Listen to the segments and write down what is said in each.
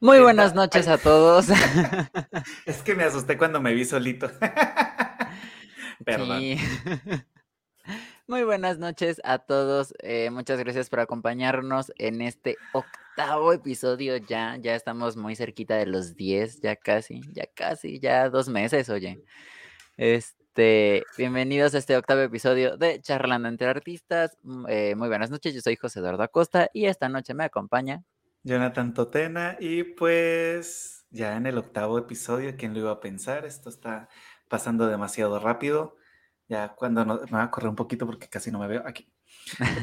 Muy buenas noches a todos. Es que me asusté cuando me vi solito. Perdón. Sí. Muy buenas noches a todos. eh, muchas gracias por acompañarnos en este octavo episodio. Ya, ya estamos muy cerquita de los 10, ya casi, ya casi, ya dos meses, oye. Este, bienvenidos a este octavo episodio de Charlando entre Artistas. Mm, eh, muy buenas noches, yo soy José Eduardo Acosta y esta noche me acompaña. Jonathan Totena y pues ya en el octavo episodio, ¿quién lo iba a pensar? Esto está pasando demasiado rápido. Ya cuando nos, me voy a correr un poquito porque casi no me veo aquí.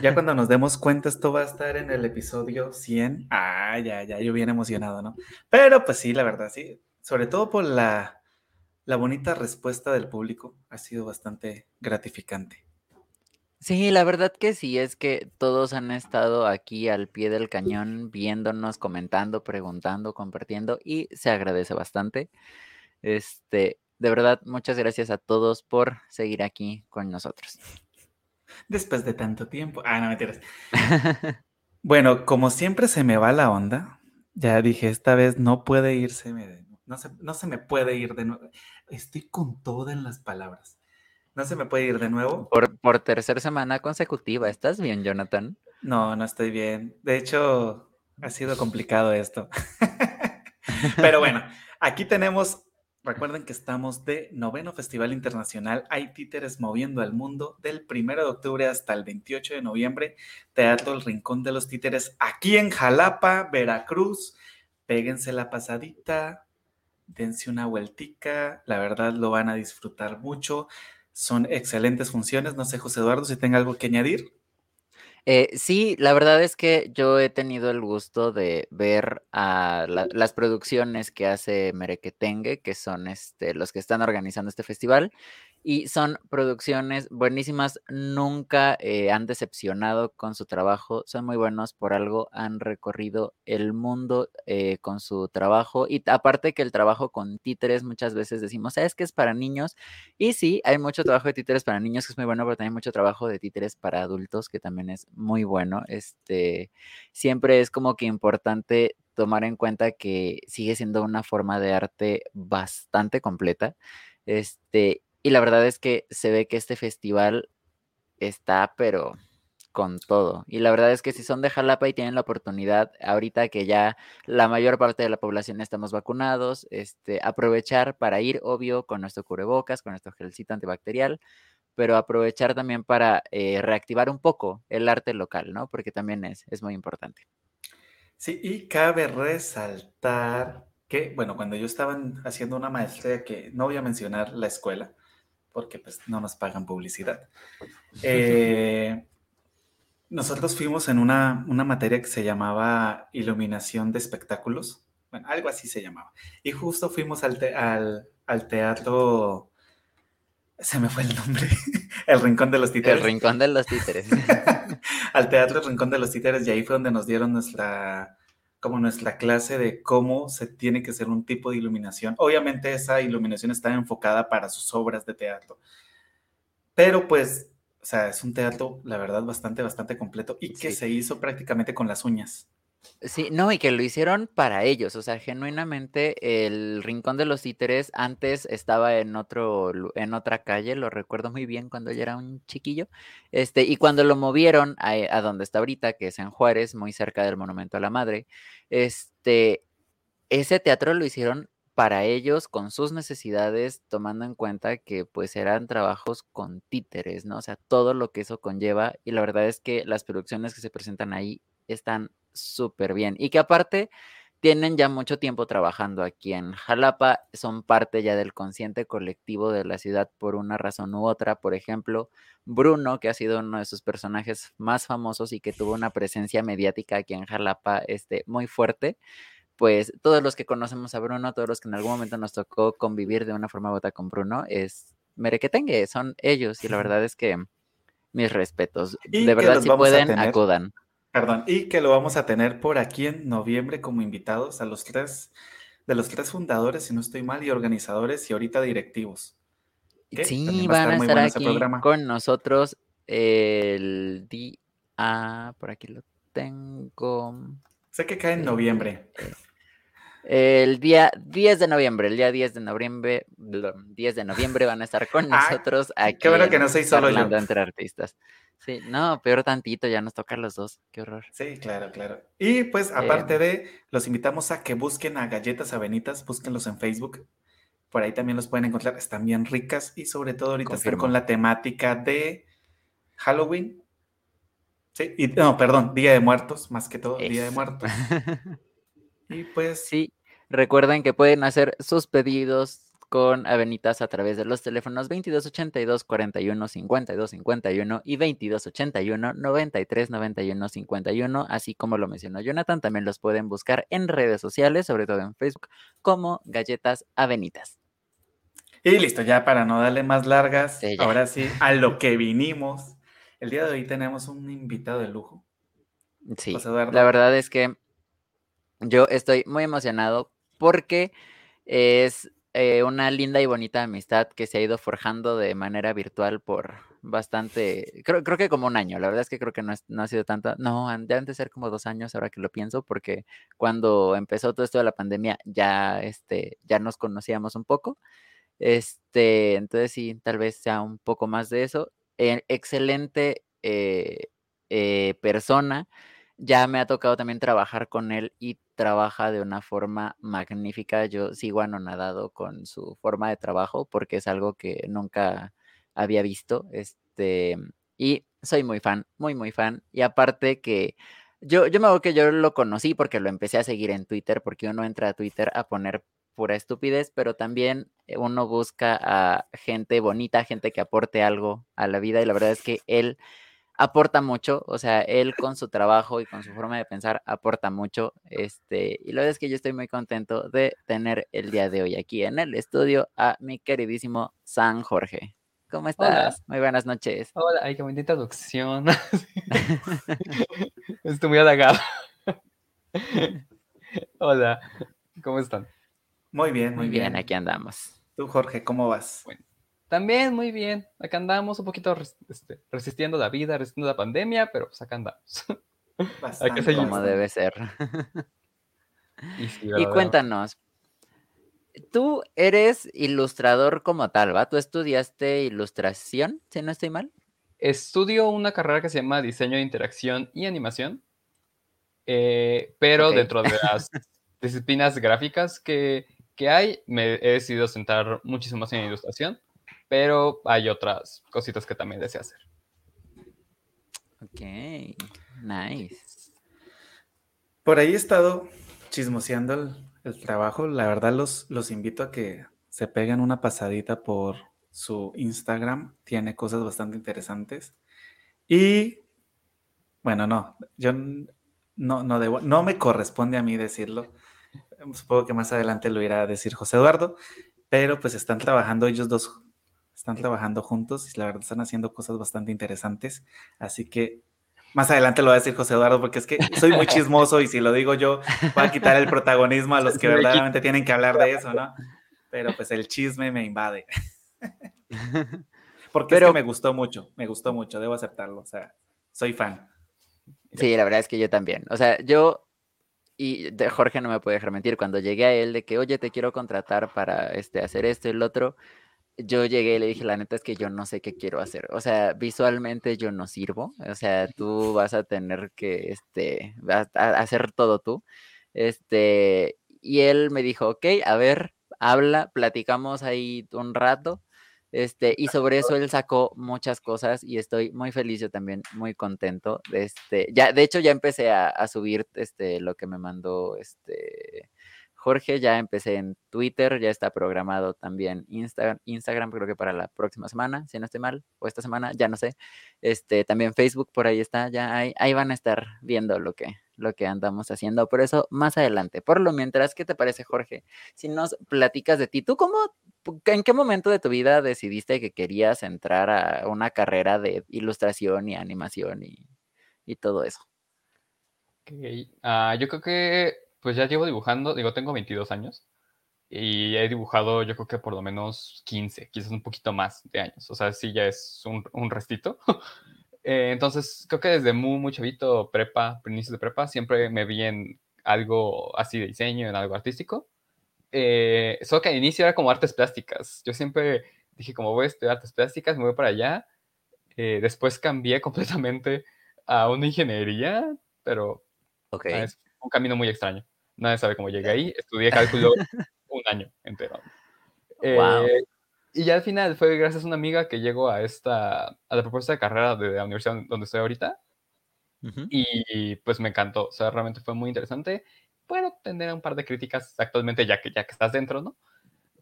Ya cuando nos demos cuenta, esto va a estar en el episodio 100. Ah, ya, ya, yo bien emocionado, ¿no? Pero pues sí, la verdad, sí. Sobre todo por la, la bonita respuesta del público. Ha sido bastante gratificante. Sí, la verdad que sí, es que todos han estado aquí al pie del cañón, viéndonos, comentando, preguntando, compartiendo y se agradece bastante. Este, de verdad, muchas gracias a todos por seguir aquí con nosotros. Después de tanto tiempo. Ah, no, mentiras. Bueno, como siempre se me va la onda, ya dije, esta vez no puede irse, no se, no se me puede ir de nuevo. Estoy con todo en las palabras. No se me puede ir de nuevo. Por, por tercera semana consecutiva, ¿estás bien, Jonathan? No, no estoy bien. De hecho, ha sido complicado esto. Pero bueno, aquí tenemos, recuerden que estamos de noveno Festival Internacional Hay Títeres Moviendo al Mundo del 1 de octubre hasta el 28 de noviembre, Teatro El Rincón de los Títeres, aquí en Jalapa, Veracruz. Péguense la pasadita, dense una vueltica, la verdad lo van a disfrutar mucho. Son excelentes funciones. No sé, José Eduardo, si tenga algo que añadir. Eh, sí, la verdad es que yo he tenido el gusto de ver a la- las producciones que hace Merequetengue, que son este, los que están organizando este festival, y son producciones buenísimas, nunca eh, han decepcionado con su trabajo, son muy buenos por algo, han recorrido el mundo eh, con su trabajo, y aparte que el trabajo con títeres muchas veces decimos, es que es para niños, y sí, hay mucho trabajo de títeres para niños que es muy bueno, pero también mucho trabajo de títeres para adultos que también es muy bueno. Este, siempre es como que importante tomar en cuenta que sigue siendo una forma de arte bastante completa. Este, y la verdad es que se ve que este festival está, pero con todo. Y la verdad es que si son de Jalapa y tienen la oportunidad, ahorita que ya la mayor parte de la población estamos vacunados, este, aprovechar para ir, obvio, con nuestro cubrebocas, con nuestro gelcito antibacterial, pero aprovechar también para eh, reactivar un poco el arte local, ¿no? Porque también es, es muy importante. Sí, y cabe resaltar que, bueno, cuando yo estaba en- haciendo una maestría, que no voy a mencionar la escuela, porque pues no nos pagan publicidad, eh, nosotros fuimos en una, una materia que se llamaba iluminación de espectáculos, bueno, algo así se llamaba, y justo fuimos al, te- al, al teatro, se me fue el nombre, el Rincón de los El Títeres. rincón de los títeres. al Teatro Rincón de los Títeres y ahí fue donde nos dieron nuestra, como nuestra clase de cómo se tiene que hacer un tipo de iluminación. Obviamente esa iluminación está enfocada para sus obras de teatro, pero pues, o sea, es un teatro, la verdad, bastante, bastante completo y que Sí. se hizo prácticamente con las uñas. Sí, no, y que lo hicieron para ellos, o sea, genuinamente el Rincón de los Títeres antes estaba en otro, en otra calle, lo recuerdo muy bien cuando yo era un chiquillo, este, y cuando lo movieron a, a donde está ahorita, que es en Juárez, muy cerca del Monumento a la Madre, este, ese teatro lo hicieron para ellos, con sus necesidades, tomando en cuenta que pues eran trabajos con títeres, ¿no? O sea, todo lo que eso conlleva, y la verdad es que las producciones que se presentan ahí están súper bien, y que aparte tienen ya mucho tiempo trabajando aquí en Jalapa, son parte ya del consciente colectivo de la ciudad por una razón u otra, por ejemplo, Bruno, que ha sido uno de sus personajes más famosos y que tuvo una presencia mediática aquí en Jalapa, este, muy fuerte, pues todos los que conocemos a Bruno, todos los que en algún momento nos tocó convivir de una forma u otra con Bruno, es Merequetengue, son ellos, y la verdad es que mis respetos. De verdad, si pueden, acudan. Perdón, y que lo vamos a tener por aquí en noviembre como invitados a los tres, de los tres fundadores, si no estoy mal, y organizadores y ahorita directivos. ¿Qué? Sí, También van a estar bueno aquí programa. con nosotros el día, por aquí lo tengo. Sé que cae en Eh, noviembre. eh, El día 10 de noviembre, el día 10 de noviembre, 10 de noviembre van a estar con nosotros aquí. Qué bueno que no soy solo yo. entre artistas. Sí, no, peor tantito, ya nos tocan los dos, qué horror. Sí, claro, claro. Y pues aparte de, los invitamos a que busquen a Galletas Avenitas, búsquenlos en Facebook. Por ahí también los pueden encontrar, están bien ricas y sobre todo ahorita están con la temática de Halloween. Sí, y, no, perdón, Día de Muertos, más que todo, Día de Muertos. y pues... Sí, recuerden que pueden hacer sus pedidos con Avenitas a través de los teléfonos 2282 41 52 51 y 2281 93 91 51, así como lo mencionó Jonathan, también los pueden buscar en redes sociales, sobre todo en Facebook, como Galletas Avenitas. Y listo, ya para no darle más largas, ahora sí, a lo que vinimos. El día de hoy tenemos un invitado de lujo. Sí, la verdad es que yo estoy muy emocionado porque es eh, una linda y bonita amistad que se ha ido forjando de manera virtual por bastante, creo, creo que como un año, la verdad es que creo que no, no ha sido tanta, no, deben de ser como dos años ahora que lo pienso, porque cuando empezó todo esto de la pandemia ya, este, ya nos conocíamos un poco, este, entonces sí, tal vez sea un poco más de eso. Eh, excelente eh, persona, ya me ha tocado también trabajar con él y trabaja de una forma magnífica. Yo sigo anonadado con su forma de trabajo porque es algo que nunca había visto. Este, y soy muy fan, muy, muy fan. Y aparte que yo, yo me acuerdo que yo lo conocí porque lo empecé a seguir en Twitter, porque uno entra a Twitter a poner pura estupidez, pero también uno busca a gente bonita, gente que aporte algo a la vida. Y la verdad es que él aporta mucho, o sea, él con su trabajo y con su forma de pensar aporta mucho, este, y la verdad es que yo estoy muy contento de tener el día de hoy aquí en el estudio a mi queridísimo San Jorge. ¿Cómo estás? Muy buenas noches. Hola, ay, qué bonita introducción. estoy muy halagado. Hola, ¿cómo están? Muy bien, muy, bien. Aquí andamos. Tú, Jorge, ¿cómo vas? Bueno, también muy bien. Acá andamos un poquito este, resistiendo la vida, resistiendo la pandemia, pero pues acá andamos. Bastante como debe ser. y, cuéntanos, tú eres ilustrador como tal, ¿va? ¿Tú estudiaste ilustración, si no estoy mal? Estudio una carrera que se llama diseño de interacción y animación, eh, pero dentro de las disciplinas gráficas que, que, hay, me he decidido centrar muchísimo más en ilustración pero hay otras cositas que también deseo hacer. Ok, nice. Por ahí he estado chismoseando el, trabajo. La verdad los, los invito a que se peguen una pasadita por su Instagram. Tiene cosas bastante interesantes. Y bueno, no, yo no, no debo, no me corresponde a mí decirlo. Supongo que más adelante lo irá a decir José Eduardo, pero pues están trabajando ellos dos están trabajando juntos y la verdad están haciendo cosas bastante interesantes. Así que más adelante lo va a decir José Eduardo porque es que soy muy chismoso y si lo digo yo va a quitar el protagonismo a los que verdaderamente tienen que hablar de eso, ¿no? Pero pues el chisme me invade. Porque Pero, me gustó mucho, me gustó mucho, debo aceptarlo, o sea, soy fan. Sí, la verdad es que yo también. O sea, yo y de Jorge no me puede dejar mentir, cuando llegué a él de que, oye, te quiero contratar para este, hacer esto y el otro, yo llegué y le dije, la neta es que yo no sé qué quiero hacer. O sea, visualmente yo no sirvo. O sea, tú vas a tener que, este, hacer todo tú. Este, y él me dijo, ok, a ver, habla, platicamos ahí un rato. Este, y sobre eso él sacó muchas cosas y estoy muy feliz, yo también muy contento. Este, ya, de hecho, ya empecé a, a subir este, lo que me mandó este, Jorge, ya empecé en Twitter, ya está programado también Instagram, creo que para la próxima semana, si no estoy mal, o esta semana, ya no sé. Este, también Facebook por ahí está, ya ahí, van a estar viendo lo que, lo que andamos haciendo, por eso más adelante. Por lo mientras, ¿qué te parece, Jorge? Si nos platicas de ti, ¿tú cómo, en qué momento de tu vida decidiste que querías entrar a una carrera de ilustración y animación y, todo eso? Okay. Ah, yo creo que pues ya llevo dibujando, digo, tengo 22 años y he dibujado yo creo que por lo menos 15, quizás un poquito más de años. O sea, sí ya es un, un restito. Eh, entonces, creo que desde muy, muy chavito, prepa, inicios de prepa, siempre me vi en algo así de diseño, en algo artístico. Eh, solo que al inicio era como artes plásticas. Yo siempre dije, como voy a estudiar artes plásticas, me voy para allá. Eh, después cambié completamente a una ingeniería, pero es un camino muy extraño. Nadie sabe cómo llegué ahí. Estudié cálculo un año entero. Eh, y ya al final fue gracias a una amiga que llegó a esta, a la propuesta de carrera de la universidad donde estoy ahorita. Y pues me encantó, o sea, realmente fue muy interesante. Puedo tener un par de críticas actualmente ya que, ya que estás dentro, ¿no?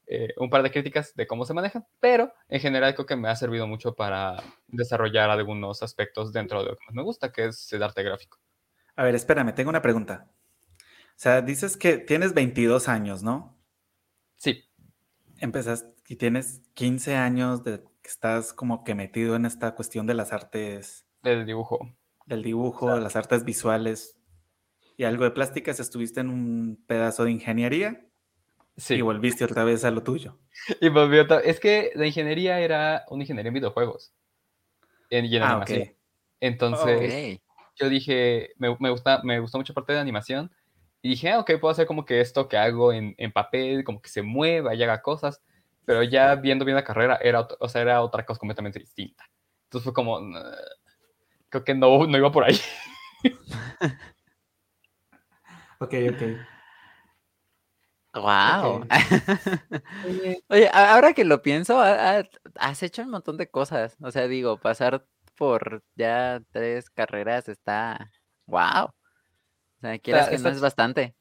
Eh, un par de críticas de cómo se manejan, pero en general creo que me ha servido mucho para desarrollar algunos aspectos dentro de lo que más me gusta, que es el arte gráfico. A ver, espérame, tengo una pregunta. O sea, dices que tienes 22 años, ¿no? Sí. Empezaste y tienes 15 años de que estás como que metido en esta cuestión de las artes. Del dibujo. Del dibujo, las artes visuales y algo de plásticas. Estuviste en un pedazo de ingeniería y volviste otra vez a lo tuyo. Y volví otra Es que la ingeniería era una ingeniería en videojuegos. En, y en ah, animación. Entonces, yo dije, me, me, gusta, me gustó mucho parte de animación. Y dije, ah, ok, puedo hacer como que esto que hago en, en, papel, como que se mueva y haga cosas. Pero ya viendo bien la carrera, era, o sea, era otra cosa completamente distinta. Entonces fue como, creo que no, no iba por ahí. ok, ok. Wow. Oye, ahora que lo pienso, has hecho un montón de cosas. O sea, digo, pasar por ya tres carreras está. Wow. O sea, quieras que no es bastante.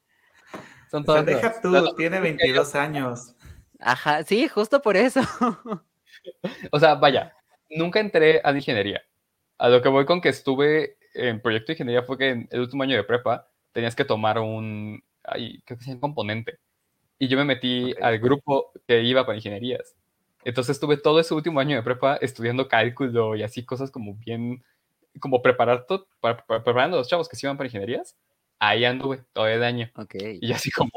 Son todas. deja tú, tiene 22 años. Ajá, sí, justo por eso. o sea, vaya, nunca entré a ingeniería. A lo que voy con que estuve en proyecto de ingeniería fue que en el último año de prepa tenías que tomar un, ay, creo que un componente y yo me metí al grupo que iba para ingenierías. Entonces estuve todo ese último año de prepa estudiando cálculo y así cosas como bien, como preparar todo, para, preparando a los chavos que se iban para ingenierías. Ahí anduve todo el año. Y así como...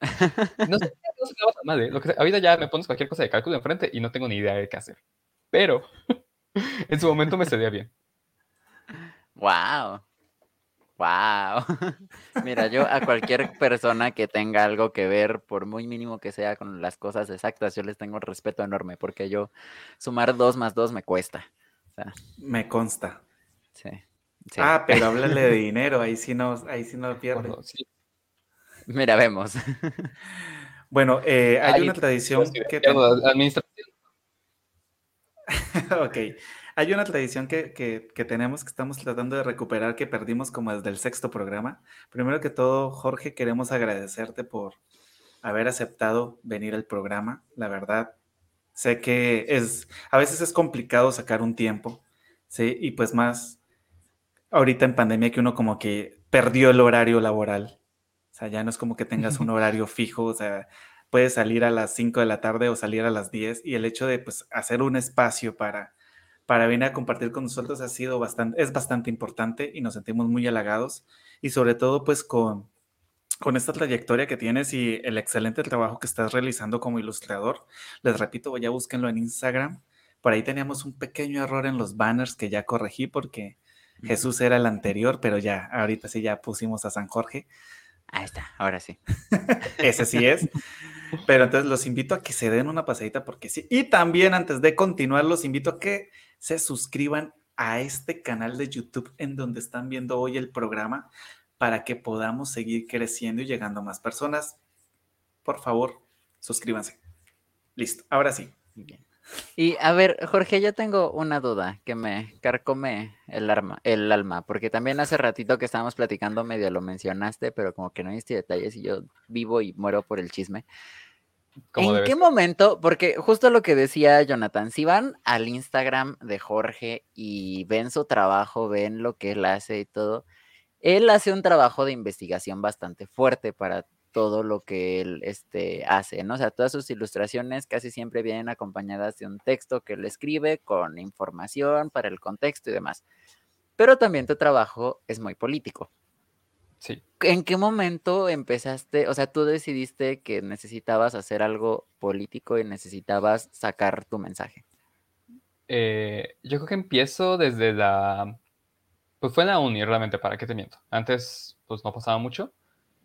no sé, no sé qué va a mal, ¿eh? Lo que, ahorita ya me pones cualquier cosa de cálculo enfrente y no tengo ni idea de qué hacer. Pero en su momento me salía bien. Wow. Wow. Mira, yo a cualquier persona que tenga algo que ver, por muy mínimo que sea con las cosas exactas, yo les tengo un respeto enorme porque yo sumar dos más dos me cuesta. me consta. Sí, Ah, pero háblale de dinero, ahí sí no, ahí sí no pierde. Mira, vemos. Bueno, eh, hay una tradición que... Ok. Hay una tradición que, tenemos que estamos tratando de recuperar que perdimos como desde el sexto programa. Primero que todo, Jorge, queremos agradecerte por haber aceptado venir al programa. La verdad, sé que es, a veces es complicado sacar un tiempo, ¿sí? Y pues más ahorita en pandemia que uno como que perdió el horario laboral. O sea, ya no es como que tengas un horario fijo, o sea, puedes salir a las 5 de la tarde o salir a las 10 y el hecho de pues hacer un espacio para para venir a compartir con nosotros ha sido bastante, es bastante importante y nos sentimos muy halagados y sobre todo pues con, con esta trayectoria que tienes y el excelente trabajo que estás realizando como ilustrador. Les repito, ya búsquenlo en Instagram. Por ahí teníamos un pequeño error en los banners que ya corregí porque Jesús era el anterior, pero ya, ahorita sí ya pusimos a San Jorge. Ahí está, ahora sí. Ese sí es. Pero entonces los invito a que se den una pasadita porque sí. Y también antes de continuar, los invito a que se suscriban a este canal de YouTube en donde están viendo hoy el programa para que podamos seguir creciendo y llegando a más personas. Por favor, suscríbanse. Listo, ahora sí. Bien. Y a ver, Jorge, yo tengo una duda que me carcome el, arma, el alma, porque también hace ratito que estábamos platicando medio lo mencionaste, pero como que no diste detalles y yo vivo y muero por el chisme. ¿En qué momento? Porque justo lo que decía Jonathan, si van al Instagram de Jorge y ven su trabajo, ven lo que él hace y todo, él hace un trabajo de investigación bastante fuerte para todo lo que él este, hace, ¿no? O sea, todas sus ilustraciones casi siempre vienen acompañadas de un texto que él escribe con información para el contexto y demás. Pero también tu trabajo es muy político. ¿En qué momento empezaste, o sea, tú decidiste que necesitabas hacer algo político y necesitabas sacar tu mensaje? Eh, yo creo que empiezo desde la... Pues fue en la uni realmente, ¿para qué te miento? Antes, pues no pasaba mucho.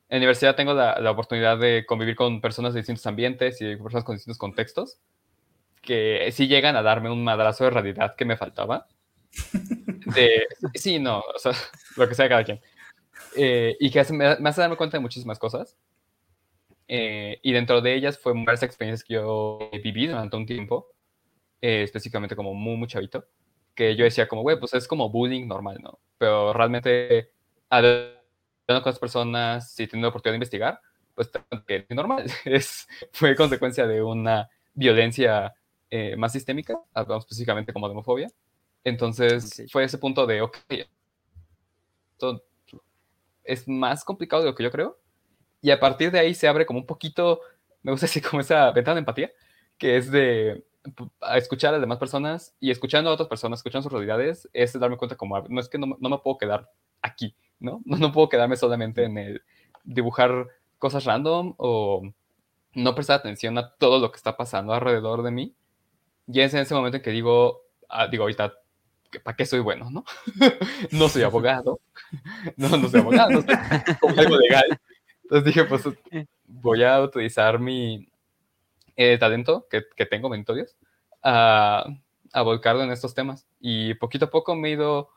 En la universidad tengo la, la oportunidad de convivir con personas de distintos ambientes y personas con distintos contextos que sí llegan a darme un madrazo de realidad que me faltaba. De, sí, no, o sea, lo que sea cada quien. Eh, y que me, me, hace darme cuenta de muchísimas cosas. Eh, y dentro de ellas fue varias experiencias que yo viví durante un tiempo, eh, específicamente como muy, muy chavito, que yo decía como, güey, pues es como bullying normal, ¿no? Pero realmente, con las personas, si teniendo la oportunidad de investigar, pues es normal. Es, fue consecuencia de una violencia eh, más sistémica, hablamos específicamente como de homofobia. Entonces fue ese punto de, ok, esto es más complicado de lo que yo creo. Y a partir de ahí se abre como un poquito, me gusta decir como esa ventana de empatía, que es de escuchar a las demás personas y escuchando a otras personas, escuchando sus realidades, es darme cuenta como, no es que no, no me puedo quedar aquí, ¿no? ¿no? No puedo quedarme solamente en el dibujar cosas random o no prestar atención a todo lo que está pasando alrededor de mí, y es en ese momento en que digo, ah, digo ahorita, ¿para qué soy bueno, no? no soy abogado, no, no soy abogado, no soy como algo legal. Entonces dije, pues voy a utilizar mi eh, talento que, que tengo, mentorios, a, a, volcarlo en estos temas. Y poquito a poco me he ido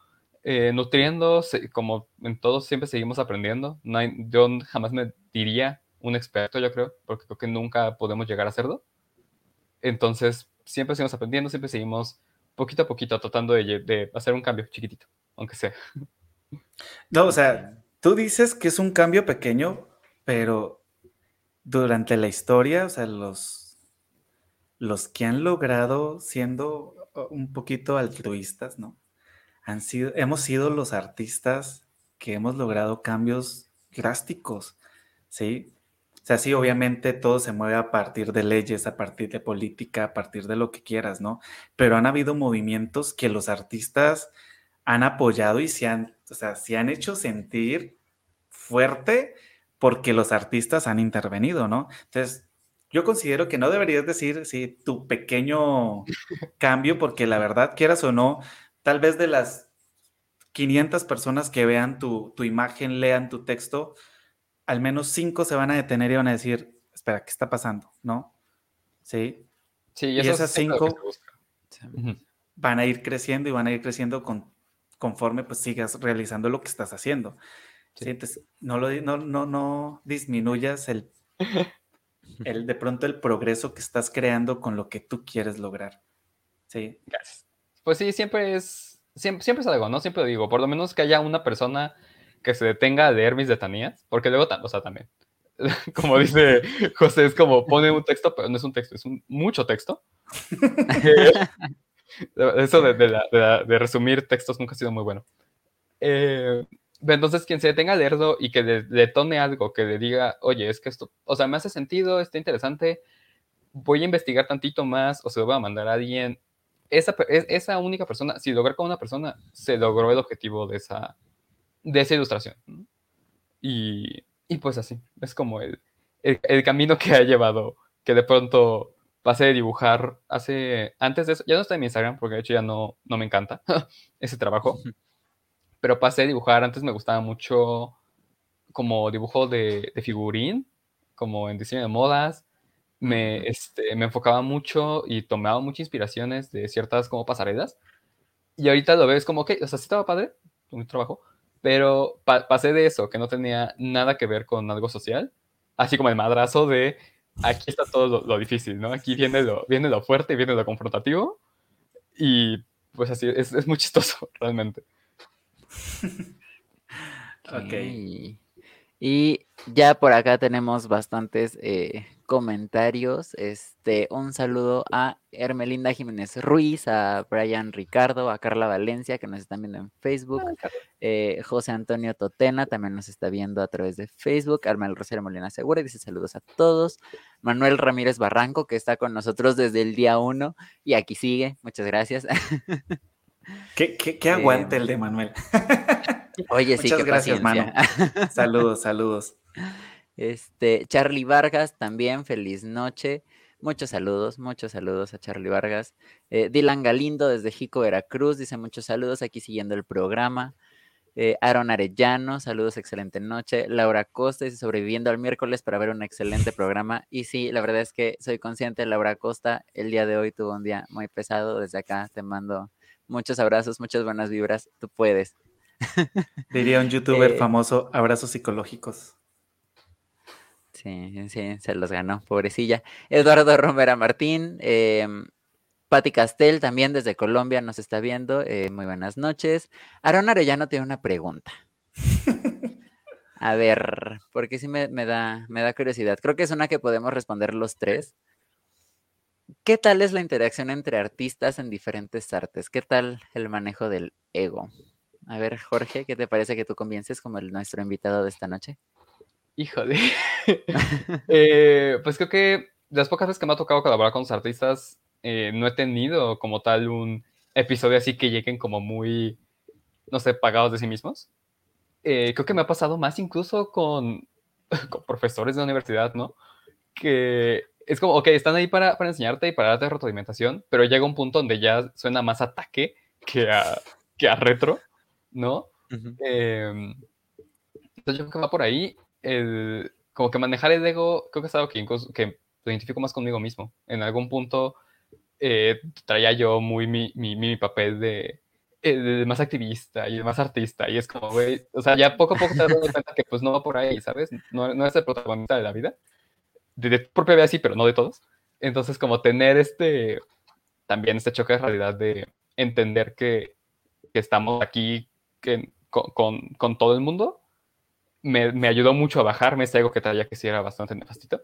eh, nutriendo, como en todos siempre seguimos aprendiendo. No hay, yo jamás me diría un experto, yo creo, porque creo que nunca podemos llegar a serlo. Entonces, siempre seguimos aprendiendo, siempre seguimos poquito a poquito tratando de, hacer un cambio chiquitito, aunque sea. No, o sea, tú dices que es un cambio pequeño, pero durante la historia, o sea, los, los que han logrado siendo un poquito altruistas, ¿no? Han sido, hemos sido los artistas que hemos logrado cambios drásticos, ¿sí? sea, sí, obviamente todo se mueve a partir de leyes, a partir de política, a partir de lo que quieras, ¿no? Pero han habido movimientos que los artistas han apoyado y se han, o sea, se han hecho sentir fuerte porque los artistas han intervenido, ¿no? Entonces, yo considero que no deberías decir, sí, tu pequeño cambio, porque la verdad, quieras o no, tal vez de las 500 personas que vean tu, tu imagen, lean tu texto, al menos cinco se van a detener y van a decir, espera, ¿qué está pasando? ¿No? Sí. Sí, y, esas cinco van a ir creciendo y van a ir creciendo con, conforme pues sigas realizando lo que estás haciendo. Sí. Entonces, no, lo, no, no, no disminuyas el, el, de pronto el progreso que estás creando con lo que tú quieres lograr. Sí. Gracias. Pues sí, siempre es, siempre, siempre es algo, ¿no? Siempre digo, por lo menos que haya una persona que se detenga a leer mis letanías, porque luego, o sea, también, como dice José, es como pone un texto, pero no es un texto, es un, mucho texto. Eso de, de, resumir textos nunca ha sido muy bueno. Eh, entonces, quien se detenga a leerlo y que le, tome algo, que le diga, oye, es que esto, o sea, me hace sentido, está interesante, voy a investigar tantito más o se lo voy a mandar a alguien. Esa, esa única persona, si lograr con una persona, se logró el objetivo de esa, de esa ilustración. Y, y, pues así, es como el, el, camino que ha llevado, que de pronto pasé de dibujar hace, antes de eso, ya no está en mi Instagram, porque de hecho ya no, no me encanta ese trabajo, pero pasé a dibujar, antes me gustaba mucho como dibujo de, de figurín, como en diseño de modas, me, este, me enfocaba mucho y tomaba muchas inspiraciones de ciertas como pasarelas, y ahorita lo ves como, ok, o sea, sí estaba padre, mi trabajo, pero pasé de eso, que no tenía nada que ver con algo social, así como el madrazo de aquí está todo lo, difícil, ¿no? Aquí viene lo, viene lo fuerte, viene lo confrontativo, y pues así, es, es muy chistoso, realmente. ok. Y ya por acá tenemos bastantes eh, comentarios. Este, un saludo a Hermelinda Jiménez Ruiz, a Brian Ricardo, a Carla Valencia, que nos están viendo en Facebook. Eh, José Antonio Totena también nos está viendo a través de Facebook. Armel Rosario Molina Segura dice saludos a todos. Manuel Ramírez Barranco, que está con nosotros desde el día uno y aquí sigue. Muchas gracias. ¿Qué, qué, aguante el de Manuel? Oye, sí, Muchas gracias, mano. Saludos, saludos. Este, Charlie Vargas también, feliz noche. Muchos saludos, muchos saludos a Charlie Vargas. Eh, Dylan Galindo desde Jico, Veracruz, dice muchos saludos aquí siguiendo el programa. Eh, Aaron Arellano, saludos, excelente noche. Laura Costa dice sobreviviendo al miércoles para ver un excelente programa. Y sí, la verdad es que soy consciente, Laura Costa, el día de hoy tuvo un día muy pesado. Desde acá te mando muchos abrazos, muchas buenas vibras. Tú puedes. Diría un youtuber eh, famoso, abrazos psicológicos. Sí, sí, se los ganó, pobrecilla. Eduardo Romera Martín, eh, Patti Castel también desde Colombia nos está viendo. Eh, muy buenas noches. Aaron Arellano tiene una pregunta. A ver, porque sí me, da, me da curiosidad. Creo que es una que podemos responder los tres. ¿Qué tal es la interacción entre artistas en diferentes artes? ¿Qué tal el manejo del ego? A ver, Jorge, ¿qué te parece que tú comiences como el, nuestro invitado de esta noche? Híjole. Eh, pues creo que las pocas veces que me ha tocado colaborar con los artistas, eh, no he tenido como tal un episodio así que lleguen como muy, no sé, pagados de sí mismos. Eh, creo que me ha pasado más incluso con, con, profesores de la universidad, ¿no? Que es como, ok, están ahí para, para enseñarte y para darte retroalimentación, pero llega un punto donde ya suena más ataque que a, que a retro, ¿no? Em, entonces yo creo que va por ahí. El, como que manejar el ego, creo que es algo que, que identifico más conmigo mismo. En algún punto eh, traía yo muy mi, mi, mi papel de, eh, de, más activista y de más artista. Y es como, güey, o sea, ya poco a poco te das cuenta que pues no va por ahí, ¿sabes? No, no es el protagonista de la vida. De, tu propia vida sí, pero no de todos. Entonces, como tener este, también este choque de realidad de entender que, que estamos aquí que, con, con, con, todo el mundo, me, me, ayudó mucho a bajarme ese ego que traía que sí era bastante nefastito.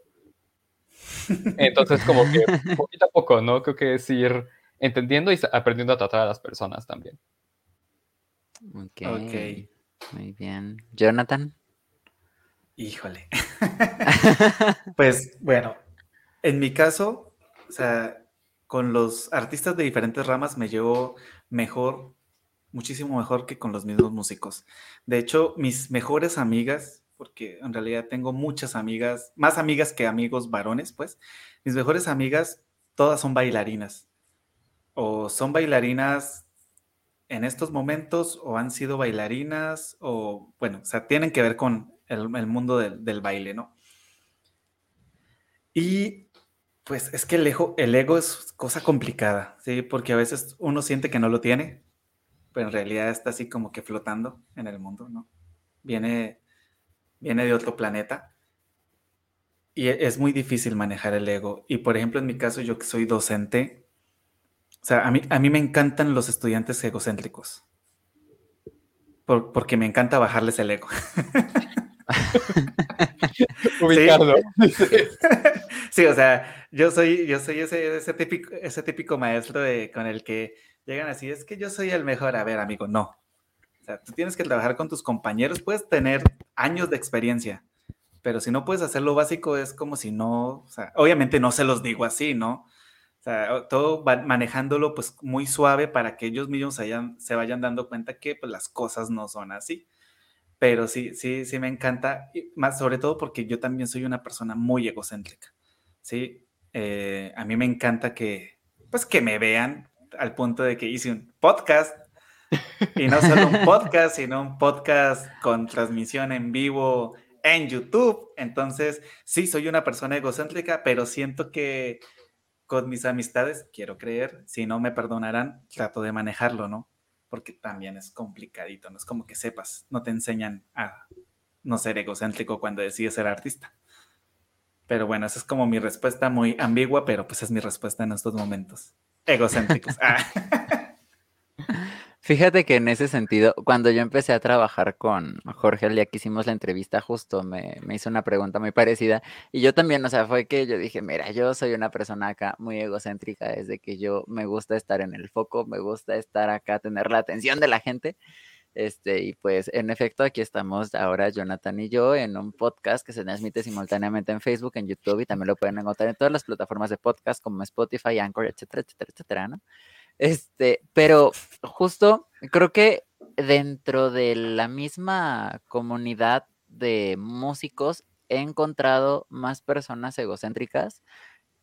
Entonces, como que poquito a poco, ¿no? Creo que es ir entendiendo y aprendiendo a tratar a las personas también. Ok. okay. Muy bien. Jonathan. Híjole. pues bueno, en mi caso, o sea, con los artistas de diferentes ramas me llevo mejor, muchísimo mejor que con los mismos músicos. De hecho, mis mejores amigas porque en realidad tengo muchas amigas, más amigas que amigos varones, pues. Mis mejores amigas, todas son bailarinas. O son bailarinas en estos momentos, o han sido bailarinas, o bueno, o sea, tienen que ver con el, mundo del, baile, ¿no? Y pues es que el ego, el ego es cosa complicada, ¿sí? Porque a veces uno siente que no lo tiene, pero en realidad está así como que flotando en el mundo, ¿no? Viene viene de otro planeta. Y e, es muy difícil manejar el ego. Y por ejemplo, en mi caso, yo que soy docente, o sea, a mí, a mí me encantan los estudiantes egocéntricos. porque me encanta bajarles el ego. Ubicarlo. ¿Sí? o sea, yo soy, yo soy ese, ese, típico, ese típico maestro de, con el que llegan así, es que yo soy el mejor. A ver, amigo, no. O sea, tú tienes que trabajar con tus compañeros, puedes tener años de experiencia, pero si no puedes hacer lo básico es como si no, o sea, obviamente no se los digo así, ¿no? O sea, todo va manejándolo pues muy suave para que ellos mismos se vayan dando cuenta que pues, las cosas no son así. Pero sí, sí, sí me encanta, más sobre todo porque yo también soy una persona muy egocéntrica, ¿sí? Eh, a mí me encanta que, pues que me vean al punto de que hice un podcast y no solo un podcast, sino un podcast con transmisión en vivo en YouTube. Entonces, sí, soy una persona egocéntrica, pero siento que con mis amistades, quiero creer, si no me perdonarán, trato de manejarlo, ¿no? Porque también es complicadito, no es como que sepas, no te enseñan a no ser egocéntrico cuando decides ser artista. Pero bueno, esa es como mi respuesta muy ambigua, pero pues es mi respuesta en estos momentos. Egocéntricos. Ah. Fíjate que en ese sentido, cuando yo empecé a trabajar con Jorge el día que hicimos la entrevista, justo me, hizo una pregunta muy parecida. Y yo también, o sea, fue que yo dije, mira, yo soy una persona acá muy egocéntrica, desde que yo me gusta estar en el foco, me gusta estar acá, tener la atención de la gente. Este, y pues en efecto, aquí estamos ahora Jonathan y yo en un podcast que se transmite simultáneamente en Facebook, en YouTube y también lo pueden encontrar en todas las plataformas de podcast como Spotify, Anchor, etcétera, etcétera, etcétera, ¿no? Este, pero justo creo que dentro de la misma comunidad de músicos he encontrado más personas egocéntricas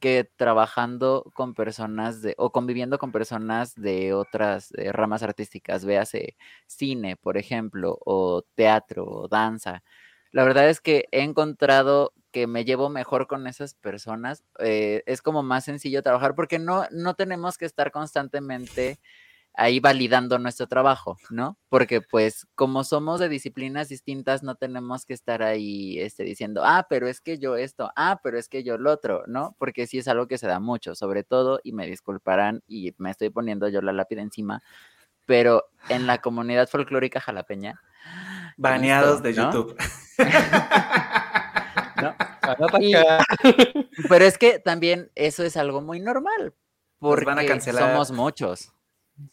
que trabajando con personas de, o conviviendo con personas de otras eh, ramas artísticas, véase cine, por ejemplo, o teatro, o danza. La verdad es que he encontrado que me llevo mejor con esas personas. Eh, es como más sencillo trabajar porque no, no tenemos que estar constantemente ahí validando nuestro trabajo, ¿no? Porque pues como somos de disciplinas distintas, no tenemos que estar ahí este, diciendo, ah, pero es que yo esto, ah, pero es que yo lo otro, ¿no? Porque sí es algo que se da mucho, sobre todo, y me disculparán y me estoy poniendo yo la lápida encima, pero en la comunidad folclórica jalapeña. Baneados de YouTube. ¿No? pero es que también eso es algo muy normal, porque van a cancelar. somos muchos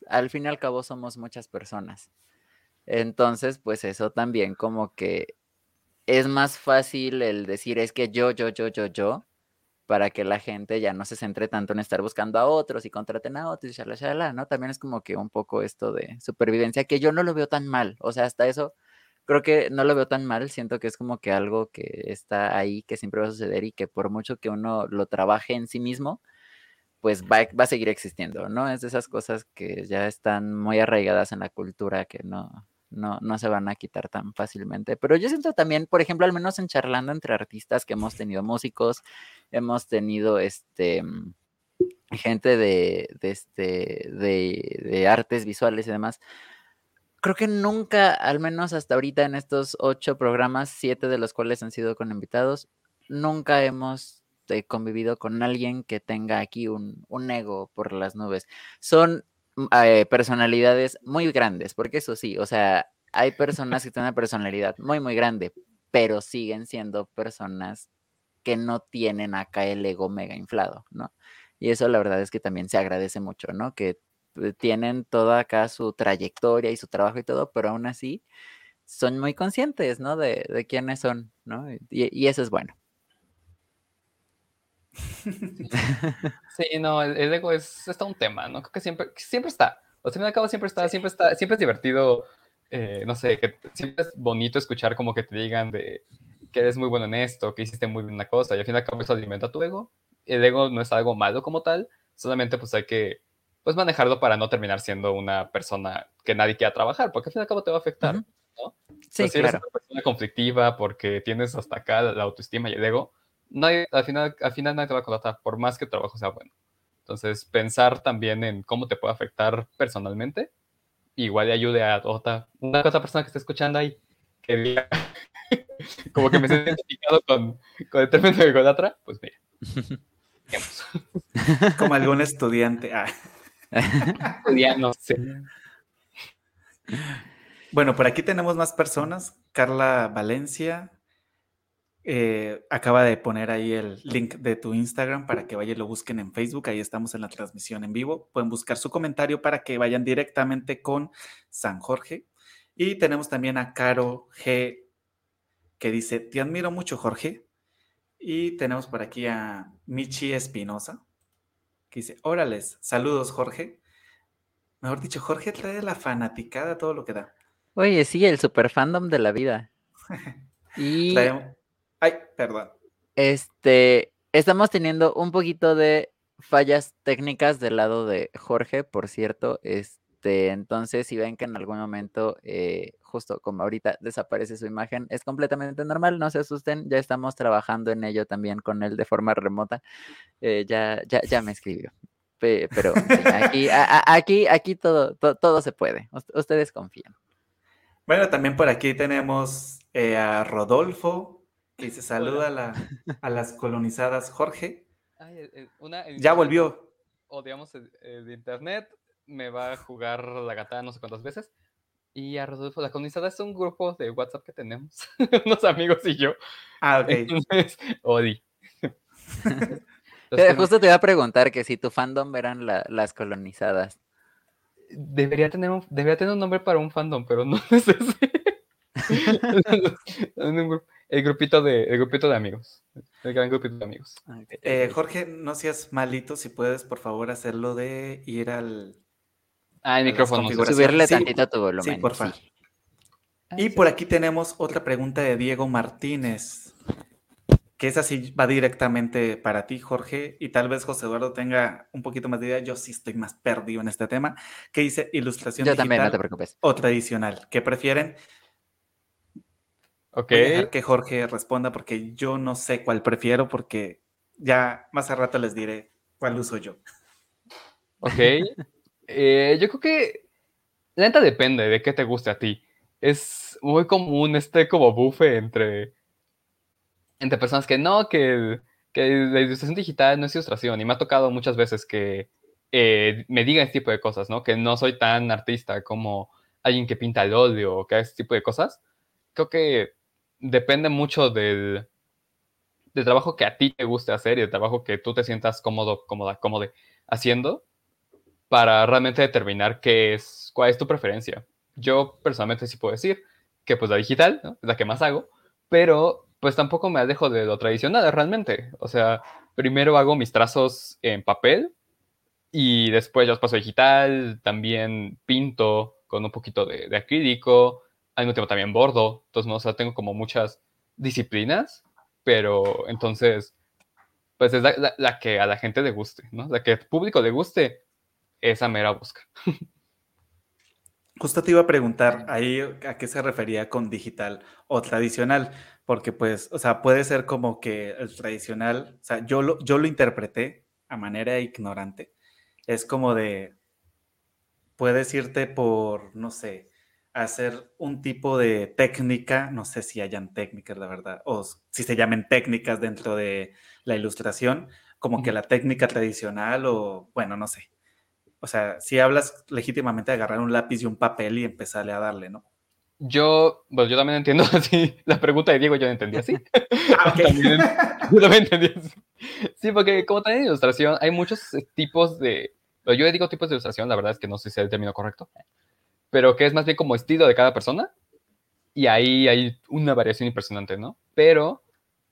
al fin y al cabo somos muchas personas. Entonces, pues eso también como que es más fácil el decir es que yo, yo, yo, yo, yo, para que la gente ya no se centre tanto en estar buscando a otros y contraten a otros y shala, shala, ¿no? También es como que un poco esto de supervivencia que yo no lo veo tan mal. O sea, hasta eso creo que no lo veo tan mal. Siento que es como que algo que está ahí, que siempre va a suceder y que por mucho que uno lo trabaje en sí mismo, pues va, a seguir existiendo, ¿no? Es de esas cosas que ya están muy arraigadas en la cultura que no, no, no se van a quitar tan fácilmente. Pero yo siento también, por ejemplo, al menos en charlando entre artistas que hemos tenido músicos, hemos tenido este gente de, de, este, de, de artes visuales y demás. Creo que nunca, al menos hasta ahorita en estos ocho programas, siete de los cuales han sido con invitados, nunca hemos he convivido con alguien que tenga aquí un, ego por las nubes. Son mm, eh, personalidades muy grandes, porque eso sí, o sea, hay personas que tienen una personalidad muy, muy grande, pero siguen siendo personas que no tienen acá el ego mega inflado, ¿no? Y eso la verdad es que también se agradece mucho, ¿no? Que eh, tienen toda acá su trayectoria y su trabajo y todo, pero aún así son muy conscientes, ¿no? De, quiénes son, ¿no? y eso es bueno. Sí, no, el, ego es, está un tema, ¿no? Creo que siempre, siempre está. O sea, al cabo siempre está, siempre está, siempre es divertido, eh, no sé, que siempre es bonito escuchar como que te digan de que eres muy bueno en esto, que hiciste muy bien una cosa, y al fin y al cabo eso alimenta tu ego. El ego no es algo malo como tal, solamente pues hay que pues manejarlo para no terminar siendo una persona que nadie quiera trabajar, porque al fin y al cabo te va a afectar, ¿no? Sí, si eres una persona conflictiva porque tienes hasta acá la autoestima y el ego, al, final, al final nadie te va a contratar, por más que el trabajo sea bueno. Entonces, pensar también en cómo te puede afectar personalmente, igual le ayude a otra, una otra persona que esté escuchando ahí, que diga, como que me siento identificado con, con el término de Golatra, pues mira. Como algún estudiante. Ah. Estudiante, sí. Bueno, por aquí tenemos más personas. Carla Valencia, eh, acaba de poner ahí el link de tu Instagram para que vayan y lo busquen en Facebook. Ahí estamos en la transmisión en vivo. Pueden buscar su comentario para que vayan directamente con San Jorge. Y tenemos también a Caro G que dice, te admiro mucho Jorge. Y tenemos por aquí a Michi Espinosa que dice, órales, saludos Jorge. Mejor dicho, Jorge trae la fanaticada, todo lo que da. Oye, sí, el super fandom de la vida. Y Ay, perdón. Este, estamos teniendo un poquito de fallas técnicas del lado de Jorge, por cierto. Este, entonces, si ven que en algún momento, eh, justo como ahorita desaparece su imagen, es completamente normal, no se asusten, ya estamos trabajando en ello también con él de forma remota. Eh, ya, ya, ya me escribió. Pero aquí, aquí, aquí todo, todo, se puede. Ustedes confían. Bueno, también por aquí tenemos eh, a Rodolfo, y se saluda a, las colonizadas Jorge. ya volvió. O digamos, de internet me va a jugar la gata no sé cuántas veces. Y a Rodolfo, la colonizada es un grupo de WhatsApp que tenemos, unos amigos y yo. Ah, ok. Entonces, Odi. Justo te iba a preguntar que si tu fandom eran las colonizadas. Debería tener, un, debería tener un nombre para un fandom, pero no es ese. El grupito de, el grupito de amigos. El gran grupito de amigos. Ah, eh, Jorge, no seas malito, si puedes, por favor, hacerlo de ir al. Ah, el micrófono. Subirle tantito a tu volumen. Sí, por favor. Y por aquí tenemos otra pregunta de Diego Martínez. que esa sí va directamente para ti, Jorge, y tal vez José Eduardo tenga un poquito más de idea. Yo sí estoy más perdido en este tema. ¿Qué dice ilustración Yo también, no te preocupes. o tradicional? ¿Qué prefieren? Ok. Voy a dejar que Jorge responda porque yo no sé cuál prefiero porque ya más a rato les diré cuál uso yo. Ok. Eh, yo creo que la neta depende de qué te guste a ti. Es muy común este como bufe entre entre personas que no, que, que la ilustración digital no es ilustración. Y me ha tocado muchas veces que eh, me digan este tipo de cosas, ¿no? Que no soy tan artista como alguien que pinta el óleo o que hace este tipo de cosas. Creo que depende mucho del, trabajo que a ti te guste hacer y del trabajo que tú te sientas cómodo, cómoda, cómodo haciendo para realmente determinar qué es, cuál es tu preferencia. Yo personalmente sí puedo decir que pues la digital ¿no? es la que más hago, pero pues tampoco me alejo de lo tradicional realmente. O sea, primero hago mis trazos en papel y después los paso digital, también pinto con un poquito de, acrílico, al mismo tiempo también bordo, entonces, ¿no? o sea, tengo como muchas disciplinas, pero entonces, pues es la, que a la gente le guste, ¿no? La que al público le guste, esa mera busca. Justo te iba a preguntar ahí a qué se refería con digital o tradicional, porque pues, o sea, puede ser como que el tradicional, o sea, yo lo, yo lo interpreté a manera ignorante, es como de, puedes irte por, no sé, hacer un tipo de técnica, no sé si hayan técnicas, la verdad, o si se llamen técnicas dentro de la ilustración, como que la técnica tradicional o, bueno, no sé, o sea, si hablas legítimamente de agarrar un lápiz y un papel y empezarle a darle, ¿no? Yo, pues yo también entiendo así. La pregunta de Diego yo la entendí así. Ah, yo también entendí así. Sí, porque como también ilustración hay muchos tipos de... Yo digo tipos de ilustración, la verdad es que no sé si es el término correcto. Pero que es más bien como estilo de cada persona. Y ahí hay una variación impresionante, ¿no? Pero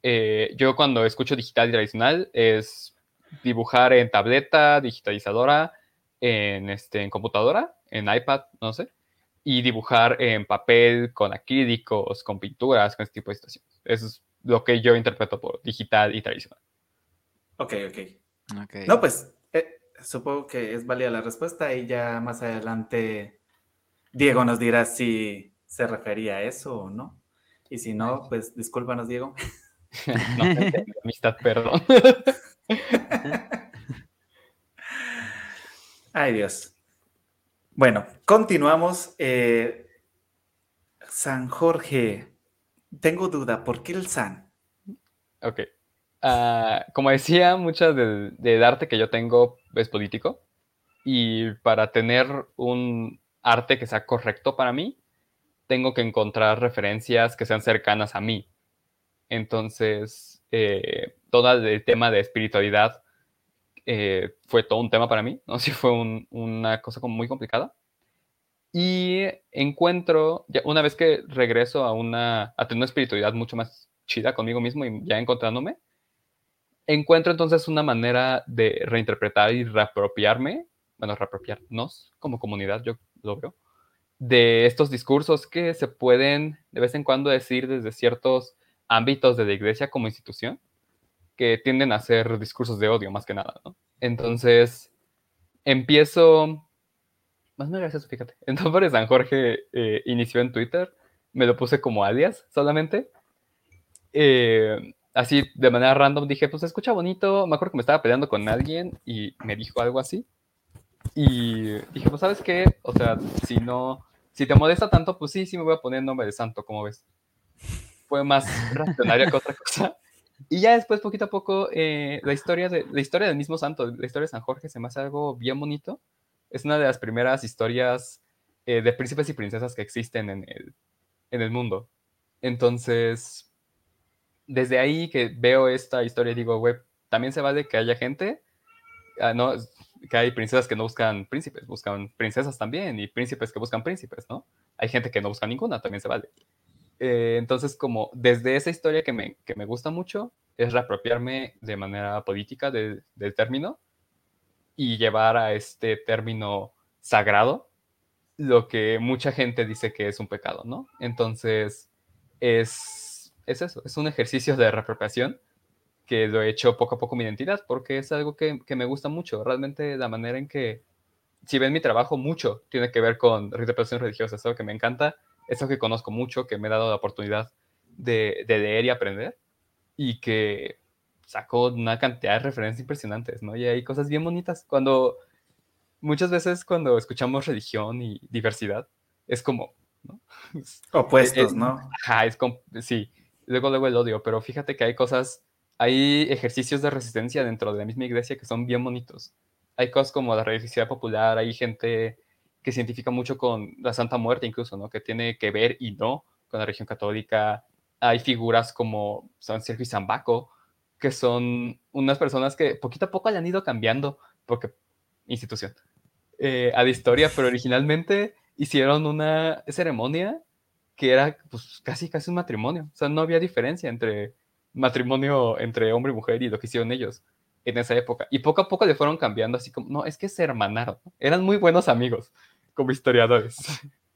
eh, yo cuando escucho digital y tradicional es dibujar en tableta, digitalizadora, en, este, en computadora, en iPad, no sé, y dibujar en papel, con acrílicos, con pinturas, con este tipo de situaciones. Eso es lo que yo interpreto por digital y tradicional. Ok, ok. okay. No, pues eh, supongo que es válida la respuesta y ya más adelante Diego nos dirá si se refería a eso o no. Y si no, pues discúlpanos, Diego. no, amistad, perdón. Ay, Dios. Bueno, continuamos. Eh, San Jorge. Tengo duda, ¿por qué el San? Ok. Ah, como decía, mucho del, arte que yo tengo es político. Y para tener un arte que sea correcto para mí, tengo que encontrar referencias que sean cercanas a mí. Entonces, eh, todo el tema de espiritualidad eh, fue todo un tema para mí, ¿no? Sí fue una cosa como muy complicada. Y encuentro, ya una vez que regreso a, una, a tener una espiritualidad mucho más chida conmigo mismo y ya encontrándome, encuentro entonces una manera de reinterpretar y reapropiarme, bueno, reapropiarnos como comunidad, yo lo veo, de estos discursos que se pueden de vez en cuando decir desde ciertos ámbitos de la iglesia como institución que tienden a ser discursos de odio más que nada, ¿no? Entonces, empiezo... Más me gracias, fíjate. El nombre de San Jorge eh, inició en Twitter, me lo puse como alias solamente. Eh, así, de manera random, dije, pues escucha bonito. Me acuerdo que me estaba peleando con alguien y me dijo algo así. Y dije, pues sabes qué, o sea, si no, si te molesta tanto, pues sí, sí me voy a poner el nombre de santo, como ves. Fue más racionaria que otra cosa. Y ya después, poquito a poco, eh, la, historia de, la historia del mismo santo, la historia de San Jorge, se me hace algo bien bonito. Es una de las primeras historias eh, de príncipes y princesas que existen en el, en el mundo. Entonces, desde ahí que veo esta historia, digo, güey, también se vale que haya gente, ah, no, que hay princesas que no buscan príncipes, buscan princesas también, y príncipes que buscan príncipes, ¿no? Hay gente que no busca ninguna, también se vale. Eh, entonces, como desde esa historia que me, que me gusta mucho, es reapropiarme de manera política del término y llevar a este término sagrado lo que mucha gente dice que es un pecado, ¿no? Entonces, es, es eso, es un ejercicio de reapropiación que lo he hecho poco a poco mi identidad, porque es algo que, que me gusta mucho. Realmente la manera en que, si ven mi trabajo, mucho tiene que ver con interpretación religiosa, es algo que me encanta, es algo que conozco mucho, que me ha dado la oportunidad de, de leer y aprender, y que saco una cantidad de referencias impresionantes, ¿no? Y hay cosas bien bonitas. Cuando, muchas veces cuando escuchamos religión y diversidad, es como, ¿no? Opuestos, ¿no? Ajá, es como, sí, luego luego el odio, pero fíjate que hay cosas, hay ejercicios de resistencia dentro de la misma iglesia que son bien bonitos. Hay cosas como la religiosidad popular, hay gente que se identifica mucho con la Santa Muerte incluso, ¿no? Que tiene que ver y no con la religión católica. Hay figuras como San Sergio y San Baco, que son unas personas que poquito a poco le han ido cambiando, porque institución, eh, a la historia, pero originalmente hicieron una ceremonia que era pues, casi casi un matrimonio. O sea, no había diferencia entre matrimonio entre hombre y mujer y lo que hicieron ellos en esa época. Y poco a poco le fueron cambiando, así como, no, es que se hermanaron. Eran muy buenos amigos, como historiadores.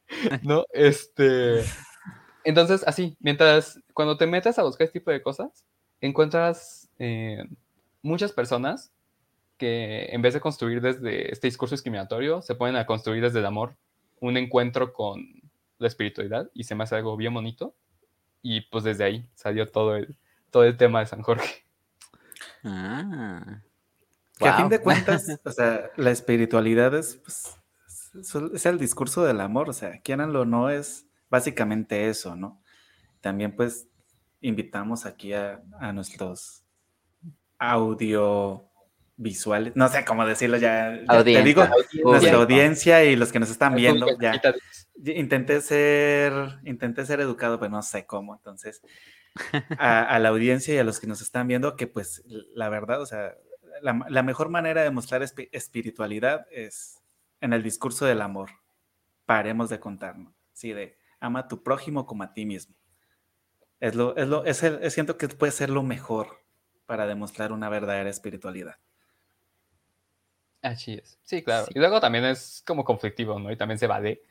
¿No? Este. Entonces, así, mientras cuando te metes a buscar este tipo de cosas, encuentras eh, muchas personas que en vez de construir desde este discurso discriminatorio, se ponen a construir desde el amor un encuentro con la espiritualidad y se me hace algo bien bonito. Y pues desde ahí salió todo el, todo el tema de San Jorge. Ah. Que a fin de cuentas, o sea, la espiritualidad es, pues, es el discurso del amor, o sea, quieranlo o no, es básicamente eso, ¿no? También pues invitamos aquí a, a nuestros audiovisuales, no sé cómo decirlo ya, te digo, nuestra audiencia y los que nos están viendo, ya. Intenté ser, intenté ser educado, pero no sé cómo, entonces, a, la audiencia y a los que nos están viendo, que pues la verdad, o sea, la, mejor manera de mostrar espiritualidad es en el discurso del amor. Paremos de contarnos, sí, de ama a tu prójimo como a ti mismo. Es lo, es lo, es el, siento que puede ser lo mejor para demostrar una verdadera espiritualidad. Así es. Sí, claro. Y luego también es como conflictivo, ¿no? Y también se vale.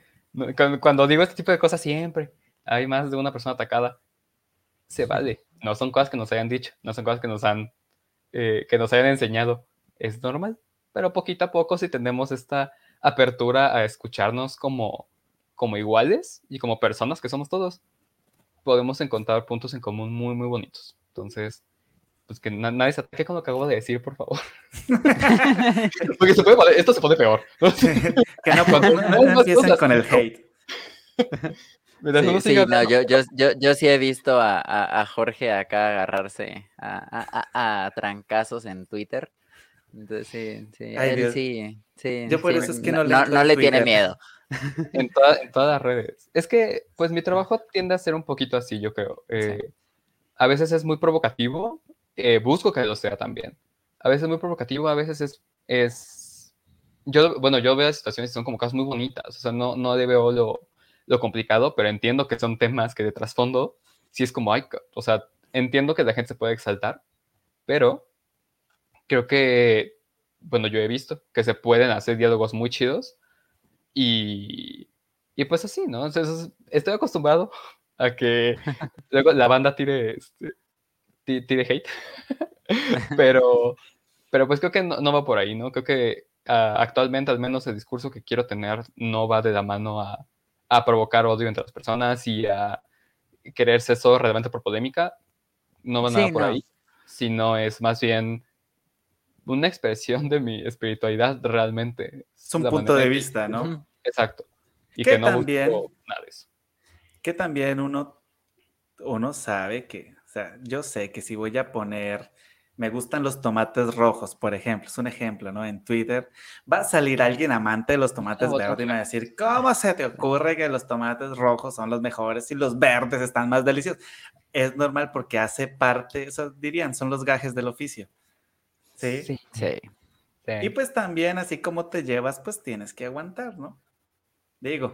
Cuando digo este tipo de cosas siempre hay más de una persona atacada. Se vale. No son cosas que nos hayan dicho, no son cosas que nos han eh, que nos hayan enseñado. Es normal, pero poquito a poco si tenemos esta apertura a escucharnos como, como iguales y como personas que somos todos, podemos encontrar puntos en común muy, muy bonitos. Entonces, pues que nadie se ataque con lo que acabo de decir, por favor. Porque se puede, esto se pone peor. que no, no, empiecen con el hate. Sí, no, yo, yo, yo, yo, sí he visto a, a, Jorge acá agarrarse a, a, trancazos en Twitter. Entonces, sí, sí, sí, sí, Yo por eso es que no, no, no le tiene miedo. en, en, todas las redes. Es que, pues mi trabajo tiende a ser un poquito así, yo creo. Eh, a veces es muy provocativo, eh, busco que lo sea también. A veces es muy provocativo, a veces es, es... Yo, bueno, yo veo situaciones que son como cosas muy bonitas, o sea, no, no le veo lo, lo complicado, pero entiendo que son temas que de trasfondo, sí es como, hay, o sea, entiendo que la gente se puede exaltar, pero creo que, bueno, yo he visto que se pueden hacer diálogos muy chidos y, y pues así, ¿no? Entonces, estoy acostumbrado a que luego la banda tire, este, tire hate, pero, pero pues creo que no, va por ahí, ¿no? Creo que uh, actualmente al menos el discurso que quiero tener no va de la mano a, a provocar odio entre las personas y a querer ser solo relevante por polémica, no va nada por ahí, sino es más bien una expresión de mi espiritualidad realmente. Es un punto de vista, ¿no? Exacto. Y que, no también, nada de eso. Que también uno, uno sabe que, o sea, yo sé que si voy a poner, me gustan los tomates rojos, por ejemplo, es un ejemplo, ¿no? En Twitter, va a salir alguien amante de los tomates verdes y me va a decir, ¿cómo se te ocurre que los tomates rojos son los mejores y los verdes están más deliciosos? Es normal porque hace parte, eso dirían, son los gajes del oficio. ¿Sí? Sí. sí. Y pues también, así como te llevas, pues tienes que aguantar, ¿no? Digo.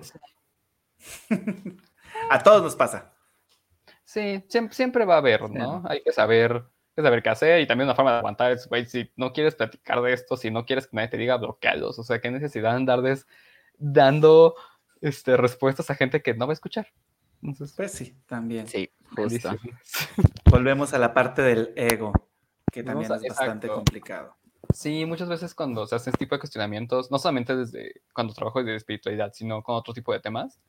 a todos nos pasa. Sí, siempre, va a haber, ¿no? Hay que saber, saber qué hacer y también una forma de aguantar es, güey, si no quieres platicar de esto, si no quieres que nadie te diga, bloquealos. O sea, qué necesidad de andarles dando este, respuestas a gente que no va a escuchar. pues sí, también. Sí, justo. Volvemos a la parte del ego. que también es bastante complicado. Sí, muchas veces cuando se hacen este tipo de cuestionamientos, no solamente desde cuando trabajo desde espiritualidad, sino con otro tipo de temas,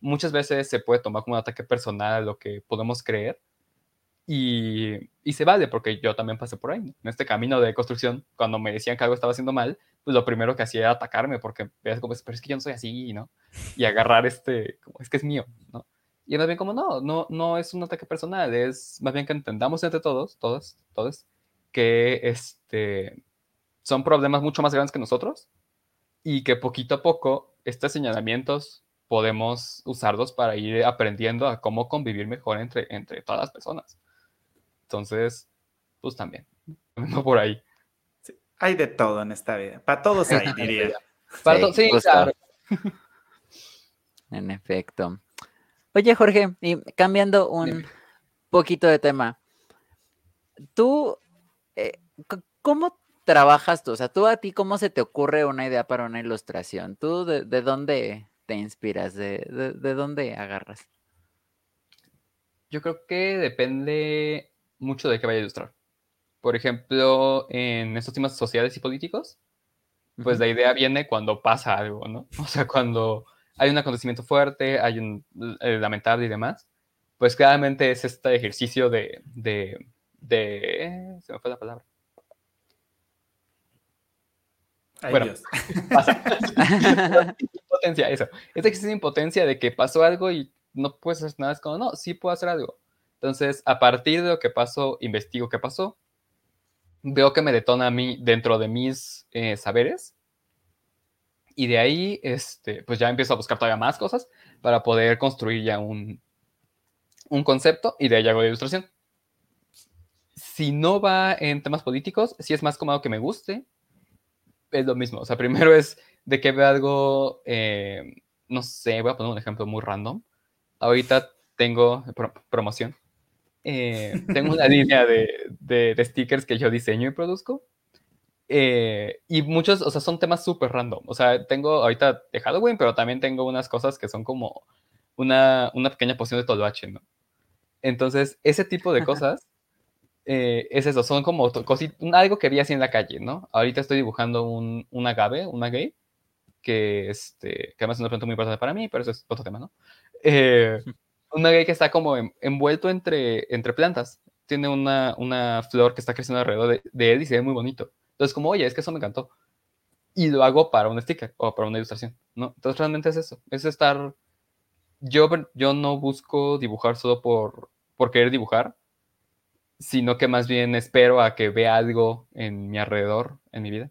muchas veces se puede tomar como un ataque personal a lo que podemos creer y, y, se vale, porque yo también pasé por ahí, en este camino de construcción, cuando me decían que algo estaba haciendo mal, pues lo primero que hacía era atacarme, porque veas como, pero es que yo no soy así, ¿no? Y agarrar este, como, es que es mío, ¿no? Y más bien como, no, no, no es un ataque personal, es más bien que entendamos entre todos, todos, todos, que este, son problemas mucho más grandes que nosotros y que poquito a poco estos señalamientos podemos usarlos para ir aprendiendo a cómo convivir mejor entre, entre todas las personas. Entonces, pues también, no por ahí. hay de todo en esta vida. Para todos hay, diría. Para sí, claro. En efecto. Oye, Jorge, y cambiando un poquito de tema, tú, eh, ¿cómo trabajas tú? O sea, tú a ti, ¿cómo se te ocurre una idea para una ilustración? ¿Tú de, dónde te inspiras? ¿De, de, dónde agarras? Yo creo que depende mucho de qué vaya a ilustrar. Por ejemplo, en estos temas sociales y políticos, pues la idea viene cuando pasa algo, ¿no? O sea, cuando hay un acontecimiento fuerte, hay un eh, lamentable y demás, pues claramente es este ejercicio de, de, de se me fue la palabra, bueno, pasa. impotencia, eso. Es existe impotencia de que pasó algo y no puedes hacer nada. Es como, no, sí puedo hacer algo. Entonces, a partir de lo que pasó, investigo qué pasó. Veo que me detona a mí dentro de mis eh, saberes. Y de ahí, este, pues ya empiezo a buscar todavía más cosas para poder construir ya un, un concepto y de ahí hago la ilustración. Si no va en temas políticos, si es más cómodo que me guste, es lo mismo. O sea, primero es de que veo algo, eh, no sé, voy a poner un ejemplo muy random. Ahorita tengo promoción. Eh, tengo una línea de, de, stickers que yo diseño y produzco. Eh, y muchos, o sea, son temas súper random. O sea, tengo ahorita de Halloween, pero también tengo unas cosas que son como una, una pequeña poción de toloache, ¿no? Entonces, ese tipo de cosas eh, es eso, son como algo que vi así en la calle, ¿no? Ahorita estoy dibujando un, un agave, una gay, que, este, que además es una planta muy importante para mí, pero eso es otro tema, ¿no? Eh, una gay que está como envuelto entre, entre plantas. Tiene una, una flor que está creciendo alrededor de, de, él y se ve muy bonito. Entonces, como, oye, es que eso me encantó. Y lo hago para un sticker o para una ilustración, ¿no? Entonces, realmente es eso. Es estar... Yo, yo no busco dibujar solo por, por querer dibujar, sino que más bien espero a que vea algo en mi alrededor, en mi vida,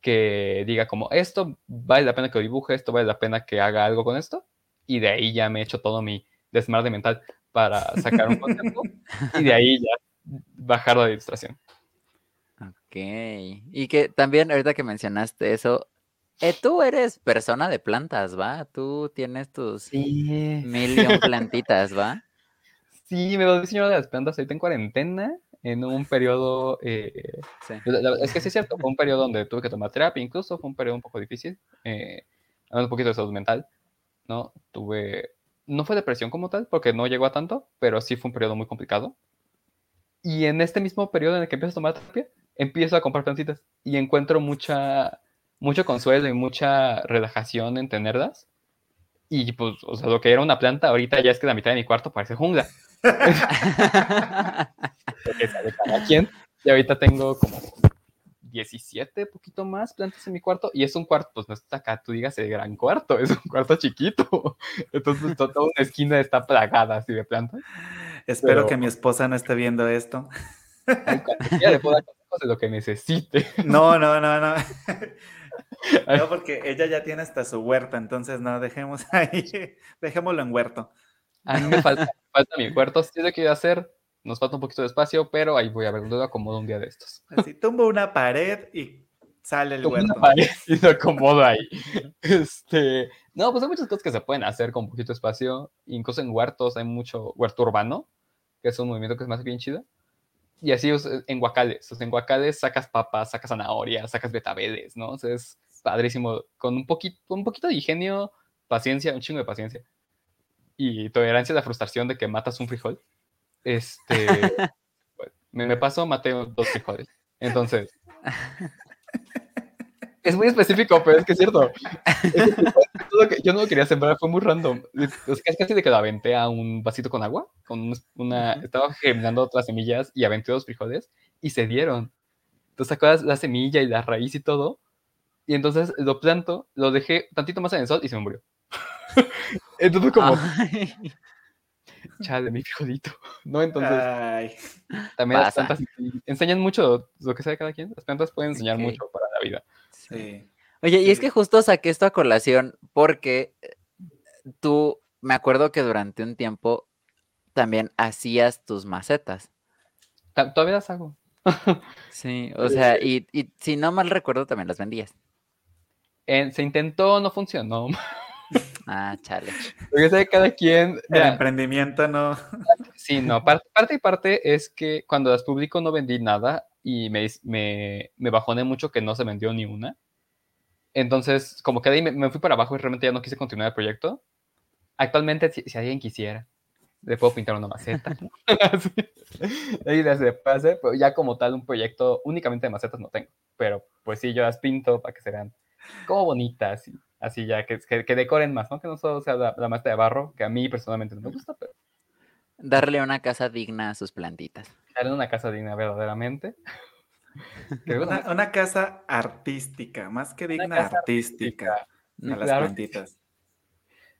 que diga como, esto vale la pena que lo dibuje, esto vale la pena que haga algo con esto, y de ahí ya me he hecho todo mi desmadre mental para sacar un concepto, y de ahí ya bajar la ilustración. Ok, y que también ahorita que mencionaste eso, eh, tú eres persona de plantas, ¿va? Tú tienes tus sí. mil plantitas, ¿va? Sí, me lo diseño de las plantas ahorita en cuarentena, en un periodo... Eh, es que sí es cierto, fue un periodo donde tuve que tomar terapia, incluso fue un periodo un poco difícil, eh, un poquito de salud mental, ¿no? Tuve... No fue depresión como tal, porque no llegó a tanto, pero sí fue un periodo muy complicado. Y en este mismo periodo en el que empiezo a tomar terapia, empiezo a comprar plantitas y encuentro mucha, mucho consuelo y mucha relajación en tenerlas. Y pues, o sea, lo que era una planta, ahorita ya es que la mitad de mi cuarto parece jungla. Y ahorita tengo como 17, poquito más plantas en mi cuarto. Y es un cuarto, pues no está acá, tú digas el gran cuarto, es un cuarto chiquito. Entonces toda una esquina está plagada así de plantas. Espero que mi esposa no esté viendo esto. Ya le puedo dar de lo que necesite. No, no, no, no. No, porque ella ya tiene hasta su huerta, entonces no, dejemos ahí, dejémoslo en huerto. A mí me falta, falta mi cuarto, sí lo quiero hacer, nos falta un poquito de espacio, pero ahí voy a ver, lo acomodo un día de estos. Así, tumbo una pared y sale el tumbo huerto. Una pared y lo acomodo ahí. Este, no, pues hay muchas cosas que se pueden hacer con poquito espacio, incluso en huertos hay mucho huerto urbano, que es un movimiento que es más bien chido. Y así en guacales, en guacales sacas papas, sacas zanahorias, sacas betabeles, ¿no? O sea, es padrísimo, con un poquito, un poquito de ingenio, paciencia, un chingo de paciencia y tolerancia a la frustración de que matas un frijol, este, Me, me pasó, maté dos frijoles. Entonces, es muy específico, pero es que es cierto. yo no lo quería sembrar, fue muy random. Es casi de que lo aventé a un vasito con agua, con una, estaba germinando otras semillas y aventé dos frijoles y se dieron. Entonces sacó la semilla y la raíz y todo. Y entonces lo planto, lo dejé tantito más en el sol y se me murió. entonces como... Chale, mi frijolito. ¿No? Entonces... También las plantas enseñan mucho lo que sabe cada quien. Las plantas pueden enseñar mucho para la vida. Sí. Oye, y es que justo saqué esto a colación porque eh, tú, me acuerdo que durante un tiempo también hacías tus macetas. Todavía las hago. sí, o sea, y, si no mal recuerdo, también las vendías. se intentó, no funcionó. Ah, chale. Porque sé cada quien. El emprendimiento no. Sí, no. Parte, y parte es que cuando las publico no vendí nada y me, me, me bajoné mucho que no se vendió ni una. Entonces, como que ahí me, fui para abajo y realmente ya no quise continuar el proyecto. Actualmente, si, alguien quisiera, le puedo pintar una maceta. Ahí desde pase, pero ya como tal un proyecto únicamente de macetas no tengo. Pero pues sí, yo las pinto para que se vean como bonitas y así ya, que, que, decoren más, ¿no? Que no solo sea la, la de barro, que a mí personalmente no me gusta, pero... Darle una casa digna a sus plantitas en una casa digna verdaderamente. una, una, casa artística, más que digna, artística, a las plantitas.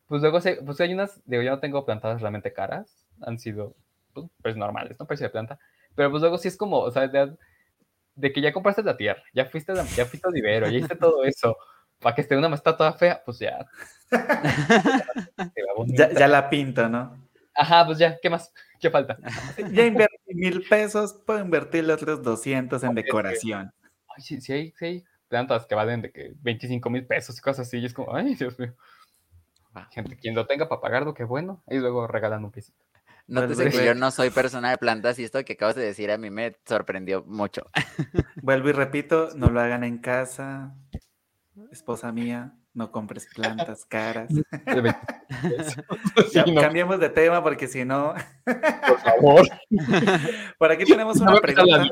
Pues luego pues hay unas, digo, yo no tengo plantadas realmente caras, han sido pues, pues normales, ¿no? Precio de planta. Pero pues luego sí es como, o sea, de, que ya compraste la tierra, ya fuiste, ya fuiste al vivero, ya hiciste todo eso, para que esté una está toda fea, pues ya. ya, ya la pinta, ¿no? Ajá, pues ya, ¿qué más? ¿Qué falta? Ya invertí mil pesos, puedo invertir los otros 200 en decoración. Ay, sí, sí hay, sí hay plantas que valen de que 25 mil pesos y cosas así, y es como, ay, Dios mío. Gente, quien lo tenga para pagarlo, qué bueno, y luego regalan un pisito. No te sé que yo no soy persona de plantas y esto que acabas de decir a mí me sorprendió mucho. Vuelvo y repito, no lo hagan en casa, esposa mía. No compres plantas caras. Cambiemos de tema porque si no. Por favor. Por aquí tenemos una pregunta.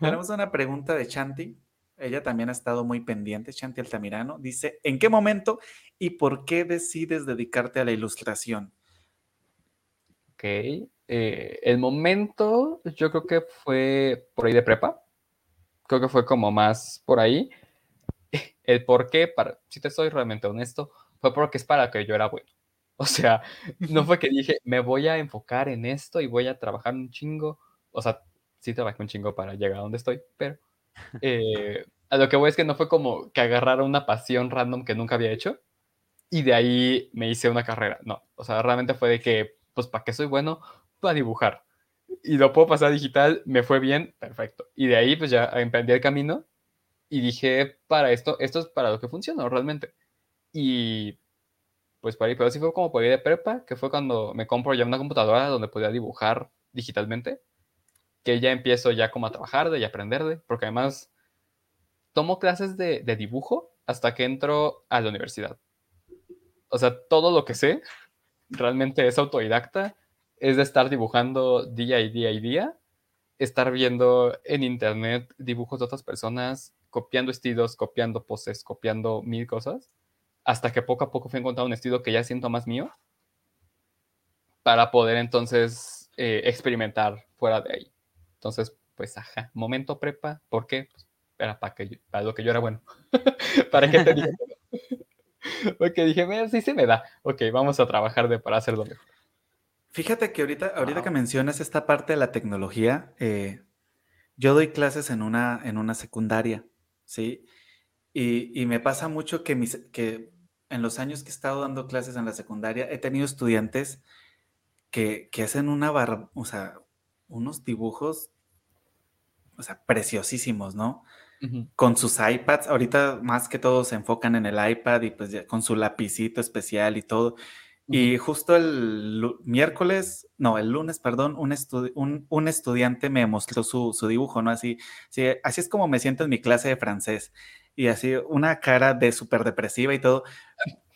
Tenemos una pregunta de Chanti. Ella también ha estado muy pendiente, Chanti Altamirano. Dice: ¿En qué momento y por qué decides dedicarte a la ilustración? Ok. Eh, el momento, yo creo que fue por ahí de prepa. Creo que fue como más por ahí el por qué, para, si te soy realmente honesto, fue porque es para que yo era bueno. O sea, no fue que dije, me voy a enfocar en esto y voy a trabajar un chingo. O sea, sí trabajé un chingo para llegar a donde estoy, pero eh, a lo que voy es que no fue como que agarrara una pasión random que nunca había hecho y de ahí me hice una carrera. No, o sea, realmente fue de que, pues, ¿para qué soy bueno? Para dibujar. Y lo puedo pasar digital, me fue bien, perfecto. Y de ahí, pues ya emprendí el camino y dije, para esto, esto es para lo que funciona realmente. Y pues para ahí, pero así fue como por ahí de prepa, que fue cuando me compro ya una computadora donde podía dibujar digitalmente, que ya empiezo ya como a trabajar de y aprender de, porque además tomo clases de, de dibujo hasta que entro a la universidad. O sea, todo lo que sé realmente es autodidacta, es de estar dibujando día y día y día, estar viendo en internet dibujos de otras personas, copiando estilos, copiando poses, copiando mil cosas, hasta que poco a poco fui encontrando un estilo que ya siento más mío, para poder entonces eh, experimentar fuera de ahí. Entonces, pues, ajá, momento prepa, ¿por qué? Pues, era para, que para lo que yo era bueno. ¿Para qué te dije? Porque dije, mira, sí se me da. Ok, vamos a trabajar de para hacerlo mejor. Fíjate que ahorita, ahorita que mencionas esta parte de la tecnología, eh, yo doy clases en una, en una secundaria ¿sí? Y, me pasa mucho que, mis, que en los años que he estado dando clases en la secundaria, he tenido estudiantes que, hacen una barra, o sea, unos dibujos, o sea, preciosísimos, ¿no? Con sus iPads, ahorita más que todo se enfocan en el iPad y pues con su lapicito especial y todo. Y justo el miércoles, no, el lunes, perdón, un, un, estudiante me mostró su, dibujo, ¿no? Así, así es como me siento en mi clase de francés. Y así, una cara de súper depresiva y todo.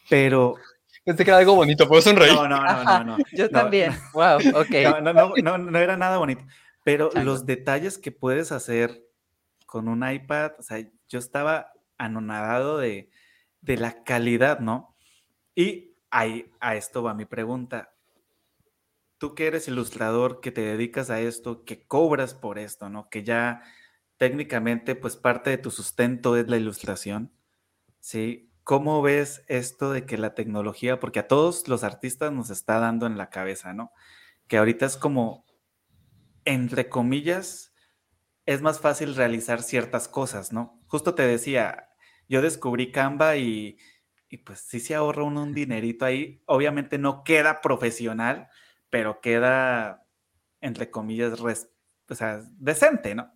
Pero. Pensé que era algo bonito, ¿puedo sonreír? No, no, no, no. Yo también. wow, ok. No, no, no, no, era nada bonito. Pero los detalles que puedes hacer con un iPad, o sea, yo estaba anonadado de, de la calidad, ¿no? Y ahí, a esto va mi pregunta. Tú que eres ilustrador, que te dedicas a esto, que cobras por esto, ¿no? Que ya técnicamente, pues parte de tu sustento es la ilustración, ¿sí? ¿Cómo ves esto de que la tecnología, porque a todos los artistas nos está dando en la cabeza, ¿no? Que ahorita es como, entre comillas, es más fácil realizar ciertas cosas, ¿no? Justo te decía, yo descubrí Canva y, pues sí se ahorra uno un dinerito ahí. Obviamente no queda profesional, pero queda, entre comillas, o sea, decente, ¿no?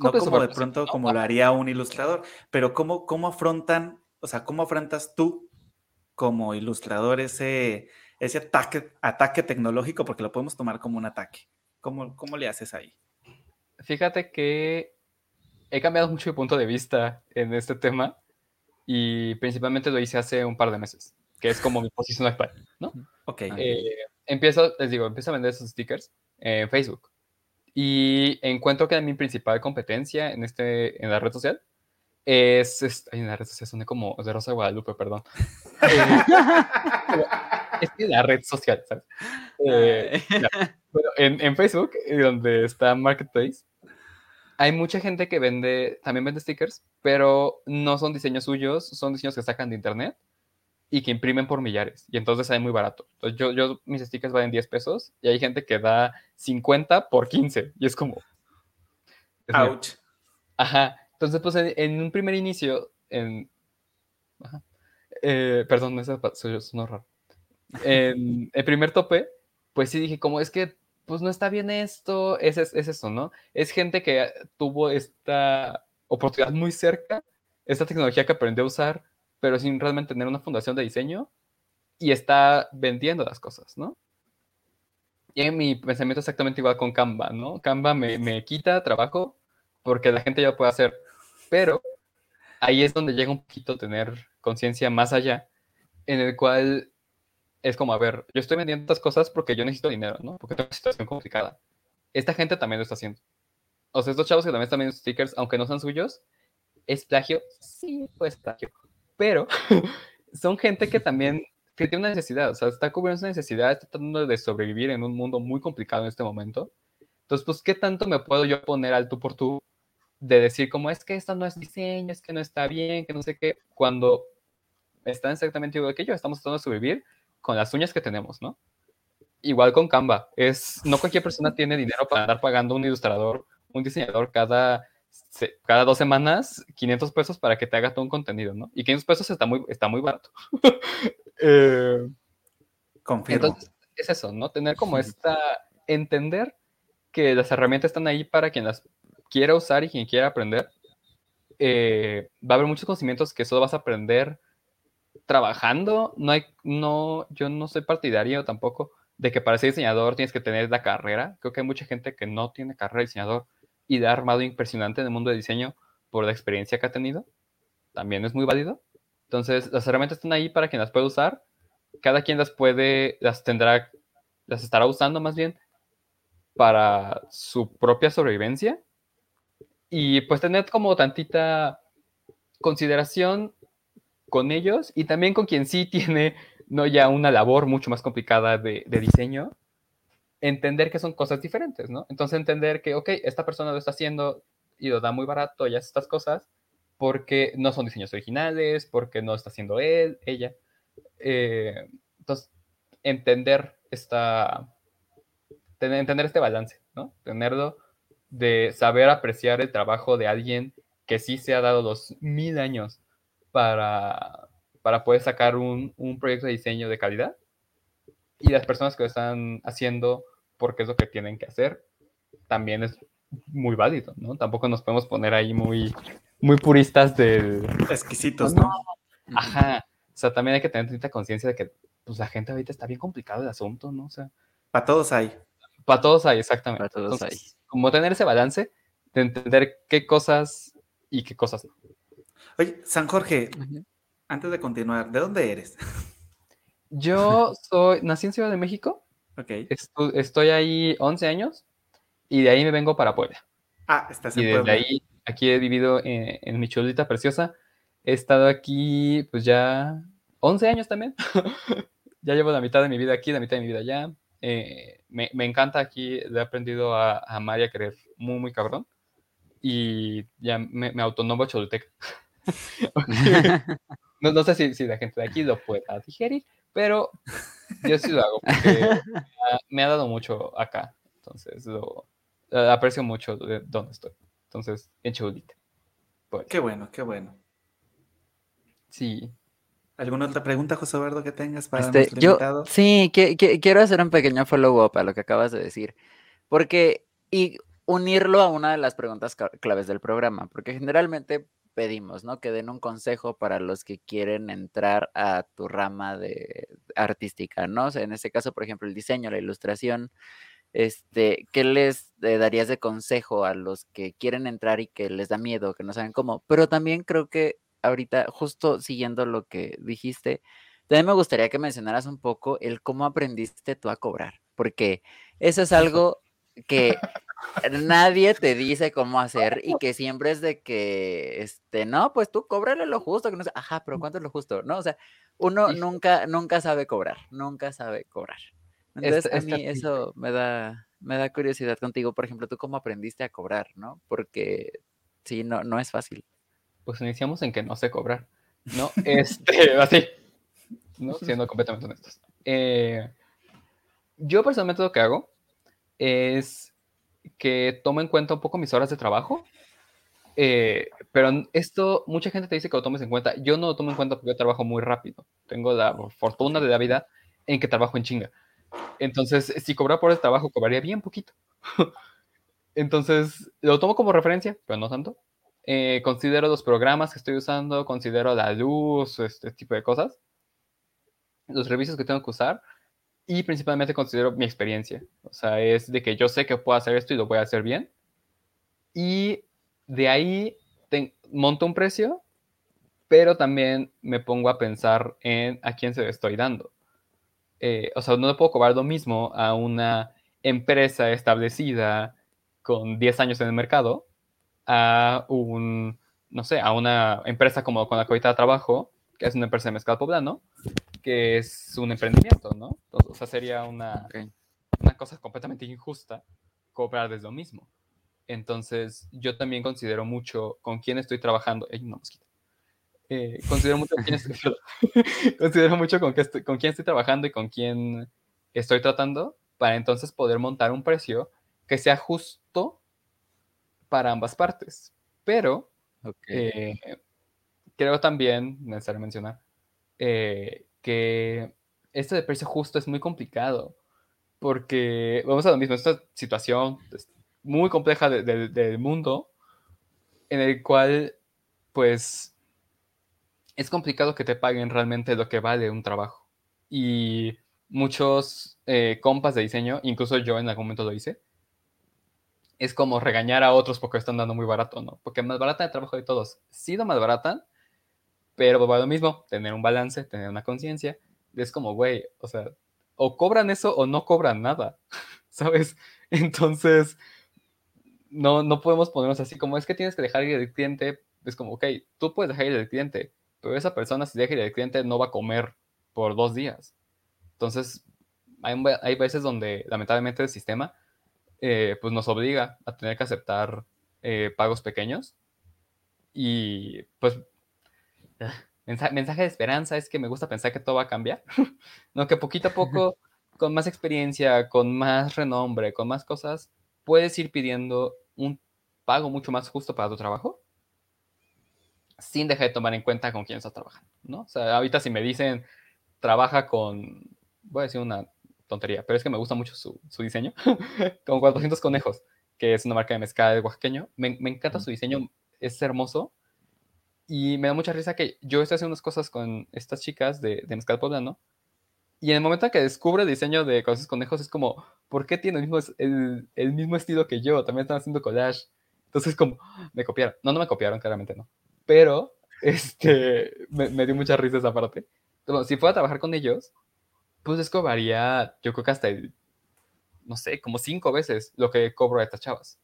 No como de pronto como lo haría un ilustrador, pero ¿cómo, cómo afrontan, o sea, cómo afrontas tú como ilustrador ese, ese ataque, ataque tecnológico? Porque lo podemos tomar como un ataque. ¿Cómo, cómo le haces ahí? Fíjate que he cambiado mucho mi punto de vista en este tema y principalmente lo hice hace un par de meses, que es como mi posición actual, ¿no? Ok. Eh, empiezo, les digo, empiezo a vender esos stickers en Facebook y encuentro que mi principal competencia en, este, en la red social es, es en la red social suena como de Rosa Guadalupe, perdón. es que la red social, ¿sabes? Eh, en, en, Facebook, donde está Marketplace, hay mucha gente que vende, también vende stickers, pero no son diseños suyos, son diseños que sacan de internet y que imprimen por millares. Y entonces hay muy barato. Entonces yo, yo, mis stickers valen 10 pesos y hay gente que da 50 por 15. Y es como... Ouch. Ajá. Entonces, pues en, un primer inicio, en... Ajá. Eh, perdón, eso no raro. En el primer tope, pues sí dije, como es que pues no está bien esto, es, es, eso, ¿no? Es gente que tuvo esta oportunidad muy cerca, esta tecnología que aprendió a usar, pero sin realmente tener una fundación de diseño y está vendiendo las cosas, ¿no? Y en mi pensamiento es exactamente igual con Canva, ¿no? Canva me, me quita trabajo porque la gente ya lo puede hacer, pero ahí es donde llega un poquito tener conciencia más allá, en el cual es como, a ver, yo estoy vendiendo estas cosas porque yo necesito dinero, ¿no? Porque tengo una situación complicada. Esta gente también lo está haciendo. O sea, estos chavos que también están vendiendo stickers, aunque no sean suyos, ¿es plagio? Sí, pues plagio. Pero son gente que también tiene una necesidad, o sea, está cubriendo esa necesidad, está tratando de sobrevivir en un mundo muy complicado en este momento. Entonces, pues, ¿qué tanto me puedo yo poner al tú por tú de decir como es que esto no es diseño, es que no está bien, que no sé qué, cuando están exactamente igual que yo, estamos tratando de sobrevivir con las uñas que tenemos, ¿no? Igual con Canva, es, no cualquier persona tiene dinero para andar pagando un ilustrador, un diseñador cada, cada dos semanas 500 pesos para que te haga todo un contenido, ¿no? Y 500 pesos está muy, está muy barato. eh, Confirmo. Entonces, es eso, ¿no? Tener como esta, entender que las herramientas están ahí para quien las quiera usar y quien quiera aprender. Eh, va a haber muchos conocimientos que solo vas a aprender trabajando, no hay, no, yo no soy partidario tampoco de que para ser diseñador tienes que tener la carrera. Creo que hay mucha gente que no tiene carrera de diseñador y de armado impresionante en el mundo de diseño por la experiencia que ha tenido. También es muy válido. Entonces, las herramientas están ahí para quien las puede usar. Cada quien las puede, las tendrá, las estará usando más bien para su propia sobrevivencia. Y pues tener como tantita consideración con ellos y también con quien sí tiene no ya una labor mucho más complicada de, diseño, entender que son cosas diferentes, ¿no? Entonces entender que, ok, esta persona lo está haciendo y lo da muy barato y estas cosas porque no son diseños originales, porque no está haciendo él, ella. Eh, entonces, entender esta, entender este balance, ¿no? Tenerlo de saber apreciar el trabajo de alguien que sí se ha dado los mil años para, para poder sacar un, un, proyecto de diseño de calidad y las personas que lo están haciendo porque es lo que tienen que hacer, también es muy válido, ¿no? Tampoco nos podemos poner ahí muy, muy puristas de... Exquisitos, ¿no? Ajá. O sea, también hay que tener cierta conciencia de que pues, la gente ahorita está bien complicado el asunto, ¿no? O sea... Para todos hay. Para todos hay, exactamente. Para todos hay. Como tener ese balance de entender qué cosas y qué cosas no. Oye, San Jorge, antes de continuar, ¿de dónde eres? Yo soy, nací en Ciudad de México. Ok. estoy ahí 11 años y de ahí me vengo para Puebla. Ah, estás en y desde ahí, aquí he vivido en, en, mi chulita preciosa. He estado aquí, pues ya 11 años también. ya llevo la mitad de mi vida aquí, la mitad de mi vida allá. Eh, me, me, encanta aquí, he aprendido a, a amar y a querer muy, muy cabrón. Y ya me, me autonomo choluteca. no, no, sé si, si, la gente de aquí lo pueda digerir, pero yo sí lo hago porque me ha dado mucho acá. Entonces lo, aprecio mucho de donde estoy. Entonces, en Cholita. Pues. Qué bueno, qué bueno. Sí. ¿Alguna otra pregunta, José Eduardo, que tengas para este, yo, Sí, que, quiero hacer un pequeño follow-up a lo que acabas de decir. Porque, y unirlo a una de las preguntas claves del programa, porque generalmente pedimos, ¿no? Que den un consejo para los que quieren entrar a tu rama de artística, ¿no? O sea, en este caso, por ejemplo, el diseño, la ilustración, este, ¿qué les eh, darías de consejo a los que quieren entrar y que les da miedo, que no saben cómo? Pero también creo que ahorita, justo siguiendo lo que dijiste, también me gustaría que mencionaras un poco el cómo aprendiste tú a cobrar, porque eso es algo que nadie te dice cómo hacer y que siempre es de que, este, no, pues tú cóbrale lo justo, que no sé, ajá, pero ¿cuánto es lo justo? No, o sea, uno nunca, nunca sabe cobrar, nunca sabe cobrar. Entonces, a mí eso me da, me da curiosidad contigo, por ejemplo, tú cómo aprendiste a cobrar, ¿no? Porque sí, no, no es fácil. Pues iniciamos en que no sé cobrar, ¿no? Este, así, ¿no? Siendo completamente honestos. Eh, yo personalmente lo que hago es que tomo en cuenta un poco mis horas de trabajo. Eh, pero esto, mucha gente te dice que lo tomes en cuenta. Yo no lo tomo en cuenta porque yo trabajo muy rápido. Tengo la fortuna de la vida en que trabajo en chinga. Entonces, si cobrara por el trabajo, cobraría bien poquito. Entonces, lo tomo como referencia, pero no tanto. Eh, considero los programas que estoy usando, considero la luz, este tipo de cosas, los servicios que tengo que usar y principalmente considero mi experiencia. O sea, es de que yo sé que puedo hacer esto y lo voy a hacer bien. Y de ahí monto un precio, pero también me pongo a pensar en a quién se lo estoy dando. Eh, o sea, no le puedo cobrar lo mismo a una empresa establecida con 10 años en el mercado a un, no sé, a una empresa como con la que ahorita trabajo, que es una empresa de mezcal poblano, que es un emprendimiento, ¿no? o sea, sería una, una cosa completamente injusta cobrarles lo mismo. Entonces, yo también considero mucho con quién estoy trabajando. Hay una mosquita. Eh, considero mucho con quién estoy, considero mucho con, con quién estoy trabajando y con quién estoy tratando para entonces poder montar un precio que sea justo para ambas partes. Pero eh, creo también, necesario mencionar, eh, que esto de precio justo es muy complicado porque vamos a lo mismo, esta situación muy compleja del mundo en el cual pues es complicado que te paguen realmente lo que vale un trabajo. Y muchos eh, compas de diseño, incluso yo en algún momento lo hice, es como regañar a otros porque están dando muy barato, ¿no? Porque más barata el trabajo de todos. Sí lo más barata, pero va lo mismo, tener un balance, tener una conciencia. Es como, güey, o sea, o cobran eso o no cobran nada, ¿sabes? Entonces, no, no podemos ponernos así como es que tienes que dejar ir el cliente. Es como, ok, tú puedes dejar ir el cliente, pero esa persona si deja ir el cliente no va a comer por dos días. Entonces, hay, veces donde lamentablemente el sistema eh, pues nos obliga a tener que aceptar eh, pagos pequeños. Y pues, mensaje, de esperanza es que me gusta pensar que todo va a cambiar. no, que poquito a poco, con más experiencia, con más renombre, con más cosas, puedes ir pidiendo un pago mucho más justo para tu trabajo sin dejar de tomar en cuenta con quién estás trabajando, ¿no? O sea, ahorita si me dicen, trabaja con, voy a decir una tontería, pero es que me gusta mucho su, su diseño, con 400 conejos, que es una marca de mezcal oaxaqueño, me, me encanta su diseño, es hermoso, y me da mucha risa que yo estoy haciendo unas cosas con estas chicas de, de mezcal poblano, y en el momento que descubre el diseño de Cosas Conejos es como, ¿por qué tiene el mismo, el, el mismo estilo que yo? También están haciendo collage. Entonces como, me copiaron. No, no me copiaron, claramente no pero este, me, dio mucha risa esa parte. si fuera a trabajar con ellos, pues les cobraría, yo creo que hasta el no sé, como cinco veces lo que cobro a estas chavas.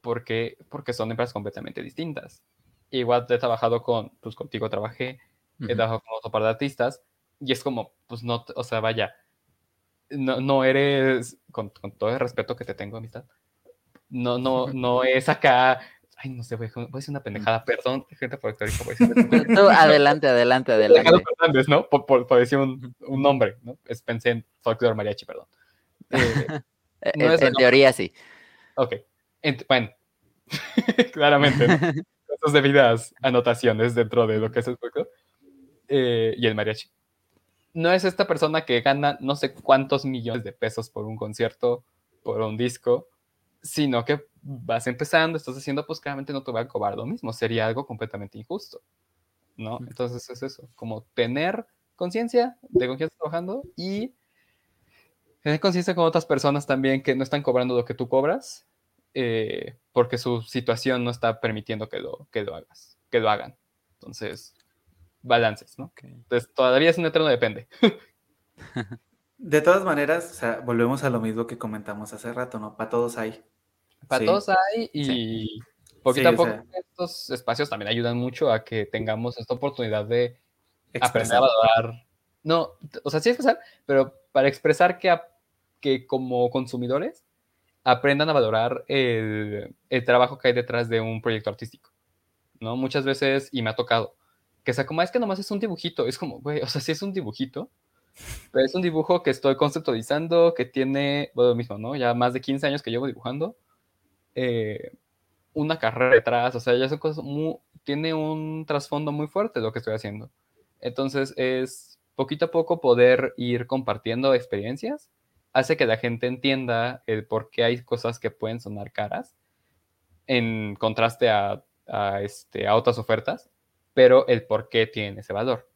Porque, porque son empresas completamente distintas. Igual he trabajado con, pues contigo trabajé, he trabajado con otro par de artistas, y es como, pues no, o sea, vaya, no, no eres, con, con, todo el respeto que te tengo, amistad, no, no, no es acá, ay, no sé, voy a decir una pendejada, perdón, gente por Tú, adelante, adelante, adelante. Fernández, ¿no? Por, por, por, decir un, un, nombre, ¿no? Es, pensé en folclore mariachi, perdón. Eh, no en, en teoría sí. Ok, bueno, claramente, ¿no? Esas debidas anotaciones dentro de lo que es el folclore eh, y el mariachi no es esta persona que gana no sé cuántos millones de pesos por un concierto, por un disco, sino que vas empezando, estás haciendo, pues claramente no te va a cobrar lo mismo, sería algo completamente injusto, ¿no? Entonces es eso, como tener conciencia de con quién estás trabajando y tener conciencia con otras personas también que no están cobrando lo que tú cobras, eh, porque su situación no está permitiendo que lo, que lo hagas, que lo hagan. Entonces, balances, ¿no? Entonces todavía es un eterno depende. De todas maneras, o sea, volvemos a lo mismo que comentamos hace rato, ¿no? Para todos hay. Para todos hay y poquito a poco estos espacios también ayudan mucho a que tengamos esta oportunidad de aprender a valorar. No, o sea, sí expresar, pero para expresar que, que como consumidores aprendan a valorar el, trabajo que hay detrás de un proyecto artístico, ¿no? Muchas veces, y me ha tocado, que sea como, es que nomás es un dibujito, es como, güey, o sea, sí es un dibujito, pero es un dibujo que estoy conceptualizando, que tiene, bueno, lo mismo, ¿no? Ya más de 15 años que llevo dibujando, eh, una carrera detrás, o sea, ya son cosas muy, tiene un trasfondo muy fuerte lo que estoy haciendo. Entonces es poquito a poco poder ir compartiendo experiencias, hace que la gente entienda el por qué hay cosas que pueden sonar caras, en contraste a, a, este, a otras ofertas pero el por qué tiene ese valor.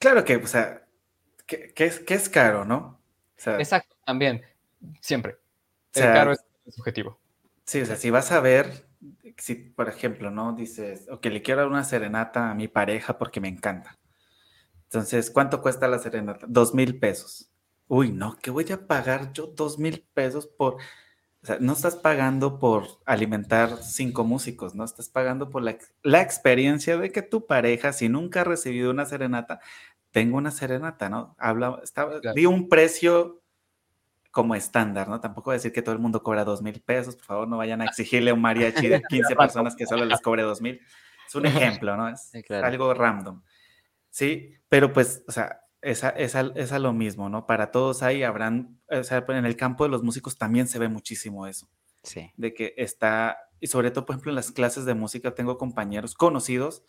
Claro que, o sea, que, es, que es, caro, ¿no? Exacto, también, siempre. el caro es subjetivo. Sí, o sea, si vas a ver, si por ejemplo, ¿no? Dices, ok, le quiero dar una serenata a mi pareja porque me encanta. Entonces, ¿cuánto cuesta la serenata? Dos mil pesos. Uy, no, ¿qué voy a pagar yo dos mil pesos por o sea, no estás pagando por alimentar cinco músicos, ¿no? Estás pagando por la, experiencia de que tu pareja, si nunca ha recibido una serenata, tenga una serenata, ¿no? Habla, estaba, di un precio como estándar, ¿no? Tampoco voy a decir que todo el mundo cobra dos mil pesos, por favor, no vayan a exigirle a un mariachi de 15 personas que solo les cobre dos mil. Es un ejemplo, ¿no? Es algo random. Sí, pero pues, o sea, es a, lo mismo, ¿no? Para todos ahí habrán, o sea, en el campo de los músicos también se ve muchísimo eso. Sí. De que está, y sobre todo, por ejemplo, en las clases de música tengo compañeros conocidos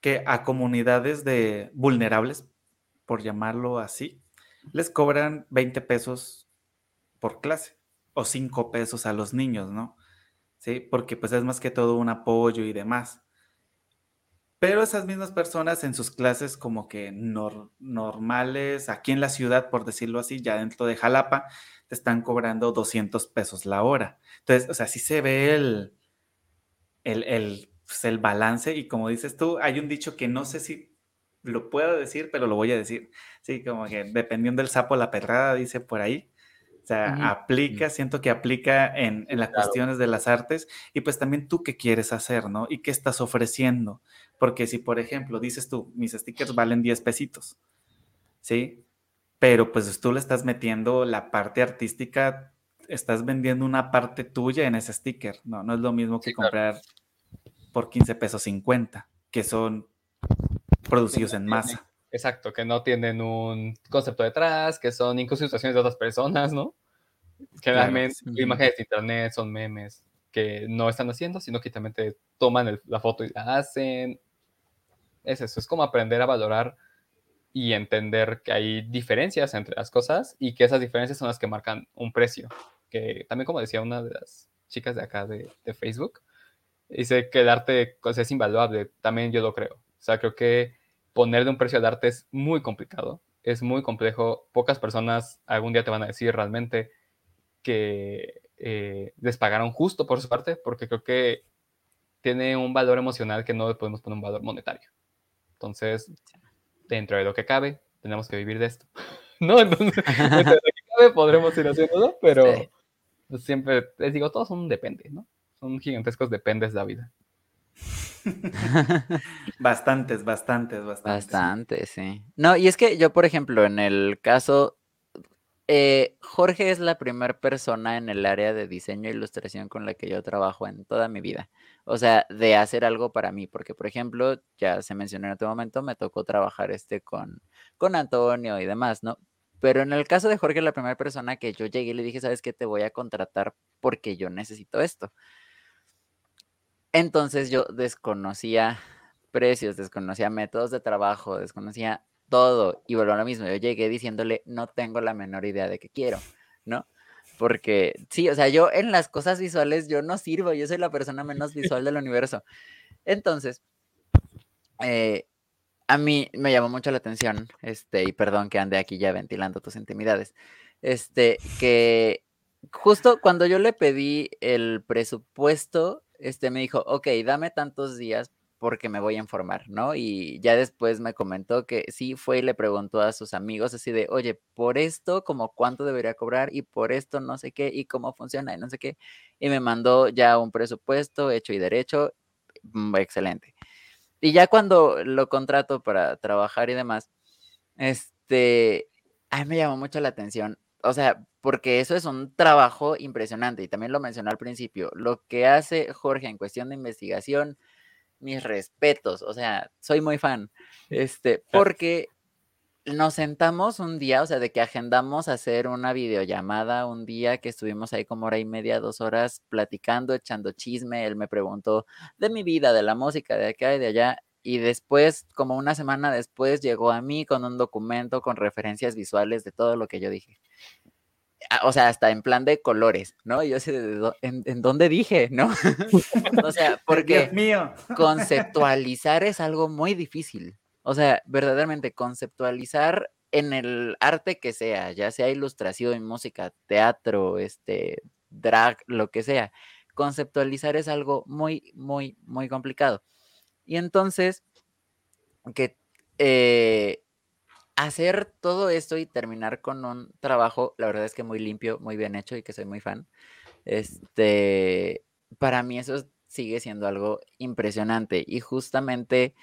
que a comunidades de vulnerables, por llamarlo así, les cobran 20 pesos por clase o 5 pesos a los niños, ¿no? Sí, porque pues es más que todo un apoyo y demás. Pero esas mismas personas en sus clases como que normales, aquí en la ciudad, por decirlo así, ya dentro de Jalapa, te están cobrando 200 pesos la hora. Entonces, o sea, sí se ve el, el, el, pues, el balance y como dices tú, hay un dicho que no sé si lo puedo decir, pero lo voy a decir. Sí, como que dependiendo del sapo la perrada, dice por ahí. O sea, aplica, siento que aplica en, en las cuestiones de las artes y pues también tú qué quieres hacer, ¿no? Y qué estás ofreciendo. Porque si, por ejemplo, dices tú, mis stickers valen 10 pesitos, ¿sí? Pero pues tú le estás metiendo la parte artística, estás vendiendo una parte tuya en ese sticker, ¿no? No es lo mismo que comprar por 15 pesos 50, que son producidos en masa. Exacto, que no tienen un concepto detrás, que son incluso situaciones de otras personas, ¿no? Que realmente imágenes de internet son memes que no están haciendo, sino que también toman la foto y la hacen, es eso, es como aprender a valorar y entender que hay diferencias entre las cosas y que esas diferencias son las que marcan un precio. Que también como decía una de las chicas de acá de, Facebook, dice que el arte es invaluable, también yo lo creo. O sea, creo que ponerle un precio al arte es muy complicado, es muy complejo. Pocas personas algún día te van a decir realmente que eh, les pagaron justo por su parte, porque creo que tiene un valor emocional que no le podemos poner un valor monetario. Entonces, dentro de lo que cabe, tenemos que vivir de esto. no, entonces, dentro de lo que sabe, podremos ir haciéndolo, pero pues, siempre les digo, todos son depende, ¿no? Son gigantescos dependes de la vida. bastantes, bastantes, bastantes. Bastante, sí. No, y es que yo, por ejemplo, en el caso, eh, Jorge es la primera persona en el área de diseño e ilustración con la que yo trabajo en toda mi vida. O sea, de hacer algo para mí, porque, por ejemplo, ya se mencionó en otro momento, me tocó trabajar este con, con Antonio y demás, ¿no? Pero en el caso de Jorge, la primera persona que yo llegué y le dije, ¿sabes qué? Te voy a contratar porque yo necesito esto. Entonces yo desconocía precios, desconocía métodos de trabajo, desconocía todo. Y bueno, lo mismo, yo llegué diciéndole, no tengo la menor idea de qué quiero, ¿no? Porque sí, o sea, yo en las cosas visuales yo no sirvo, yo soy la persona menos visual del universo. Entonces, eh, a mí me llamó mucho la atención, este, y perdón que ande aquí ya ventilando tus intimidades, este, que justo cuando yo le pedí el presupuesto, este, me dijo, ok, dame tantos días porque me voy a informar, ¿no? Y ya después me comentó que sí fue y le preguntó a sus amigos así de, oye, por esto, como cuánto debería cobrar y por esto no sé qué y cómo funciona y no sé qué. Y me mandó ya un presupuesto hecho y derecho, mm, excelente. Y ya cuando lo contrato para trabajar y demás, este, a me llamó mucho la atención. O sea, porque eso es un trabajo impresionante y también lo mencioné al principio. Lo que hace Jorge en cuestión de investigación, mis respetos, o sea, soy muy fan. Este, porque nos sentamos un día, o sea, de que agendamos hacer una videollamada un día que estuvimos ahí como hora y media, dos horas platicando, echando chisme. Él me preguntó de mi vida, de la música, de acá y de allá. Y después, como una semana después, llegó a mí con un documento con referencias visuales de todo lo que yo dije. O sea, hasta en plan de colores, ¿no? Yo sé, ¿en, ¿en dónde dije, no? o sea, porque mío. conceptualizar es algo muy difícil. O sea, verdaderamente conceptualizar en el arte que sea, ya sea ilustración, música, teatro, este, drag, lo que sea, conceptualizar es algo muy, muy, muy complicado. Y entonces, que eh, hacer todo esto y terminar con un trabajo, la verdad es que muy limpio, muy bien hecho y que soy muy fan, este, para mí eso sigue siendo algo impresionante y justamente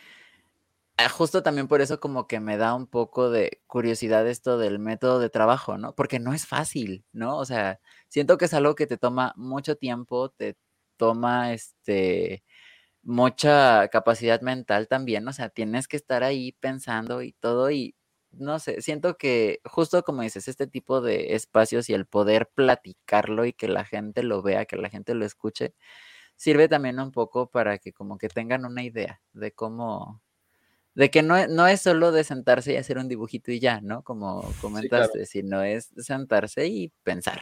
Ah, justo también por eso como que me da un poco de curiosidad esto del método de trabajo, ¿no? Porque no es fácil, ¿no? O sea, siento que es algo que te toma mucho tiempo, te toma este mucha capacidad mental también, o sea, tienes que estar ahí pensando y todo y no sé, siento que justo como dices, este tipo de espacios y el poder platicarlo y que la gente lo vea, que la gente lo escuche, sirve también un poco para que como que tengan una idea de cómo de que no, no es solo de sentarse y hacer un dibujito y ya, ¿no? Como comentaste, sino es sentarse y pensar,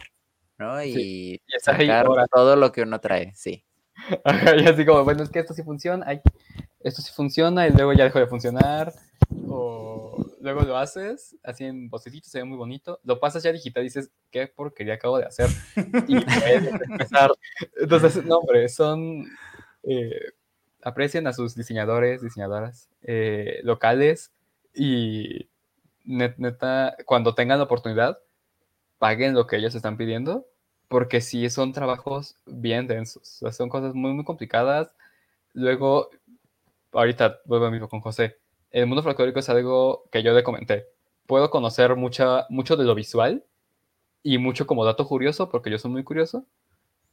¿no? Y, sacar todo lo que uno trae, sí. y así como, bueno, es que esto sí funciona, esto sí funciona y luego ya dejó de funcionar, o luego lo haces así en bocetito, se ve muy bonito, lo pasas ya digital y dices, qué porquería acabo de hacer, y empezar. Entonces, no, hombre, son... Eh, aprecien a sus diseñadores, diseñadoras eh, locales y neta, cuando tengan la oportunidad, paguen lo que ellos están pidiendo, porque sí son trabajos bien densos, son cosas muy, muy complicadas. Luego, ahorita vuelvo mismo con José, el mundo folclórico es algo que yo le comenté. Puedo conocer mucha, mucho de lo visual y mucho como dato curioso, porque yo soy muy curioso,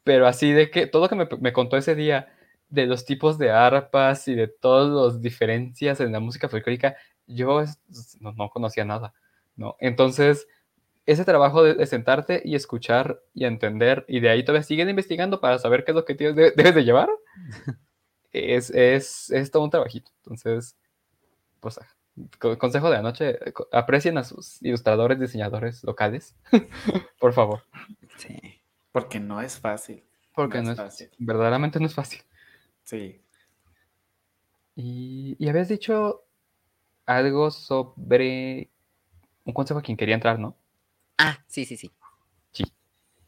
pero así de que todo lo que me, me contó ese día, de los tipos de arpas y de todas las diferencias en la música folclórica, yo no, conocía nada, ¿no? Entonces, ese trabajo de, sentarte y escuchar y entender, y de ahí todavía siguen investigando para saber qué es lo que tienes debes de llevar, es, es, es, todo un trabajito. Entonces, pues, consejo de anoche, aprecien a sus ilustradores, diseñadores locales, por favor. Sí, porque no es fácil. Porque no, es, fácil. Verdaderamente no es fácil. Sí. Y, habías dicho algo sobre un consejo a quien quería entrar, ¿no? Ah, sí, sí, sí. Sí.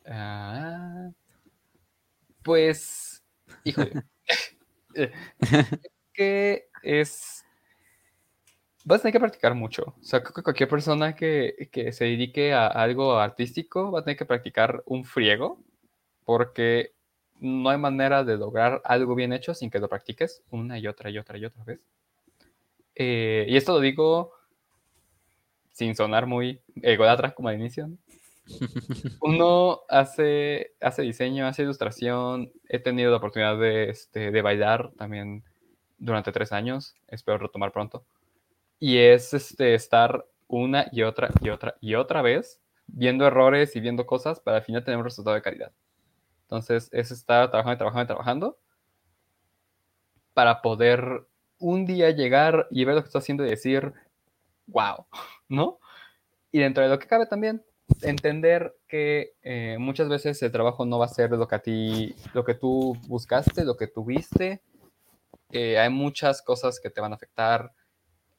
Ah, pues, híjole. que es. Vas a tener que practicar mucho. O sea, creo que cualquier persona que, que se dedique a algo artístico va a tener que practicar un friego, porque no hay manera de lograr algo bien hecho sin que lo practiques una y otra y otra y otra vez. Eh, y esto lo digo sin sonar muy ególatra como al inicio. Uno hace, hace diseño, hace ilustración. He tenido la oportunidad de, este, de bailar también durante tres años. Espero retomar pronto. Y es este, estar una y otra y otra y otra vez viendo errores y viendo cosas para al final tener un resultado de calidad. Entonces es estar trabajando, trabajando, trabajando para poder un día llegar y ver lo que estoy haciendo y decir, wow, ¿no? Y dentro de lo que cabe también, entender que eh, muchas veces el trabajo no va a ser lo que a ti, lo que tú buscaste, lo que tuviste. Eh, hay muchas cosas que te van a afectar.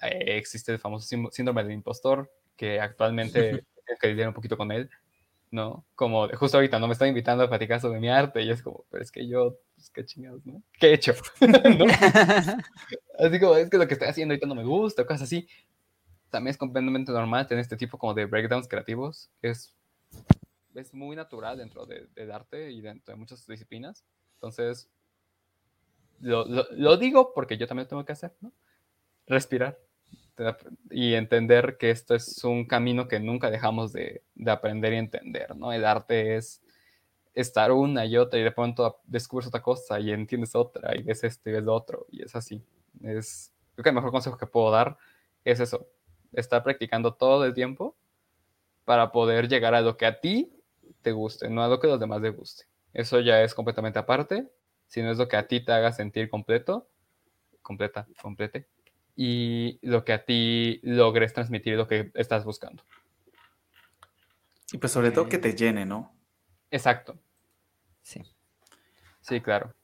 Eh, existe el famoso síndrome del impostor, que actualmente hay que lidiar un poquito con él, ¿no? Como justo ahorita no me están invitando a platicar sobre mi arte y es como, pero es que yo, pues qué chingados, ¿no? ¿Qué he hecho? Así como, es que lo que estoy haciendo ahorita no me gusta, cosas así también es completamente normal tener este tipo como de breakdowns creativos. Es, es muy natural dentro de, del arte y dentro de muchas disciplinas. Entonces, lo, lo, digo porque yo también tengo que hacer, ¿no? Respirar y entender que esto es un camino que nunca dejamos de, de, aprender y entender, ¿no? El arte es estar una y otra y de pronto descubres otra cosa y entiendes otra y ves esto y ves lo otro y es así. Es, creo que el mejor consejo que puedo dar es eso, estar practicando todo el tiempo para poder llegar a lo que a ti te guste, no a lo que a los demás les guste. Eso ya es completamente aparte, sino es lo que a ti te haga sentir completo, completa, complete, y lo que a ti logres transmitir lo que estás buscando. Y pues sobre todo que te llene, ¿no? Exacto. Sí. Sí, claro.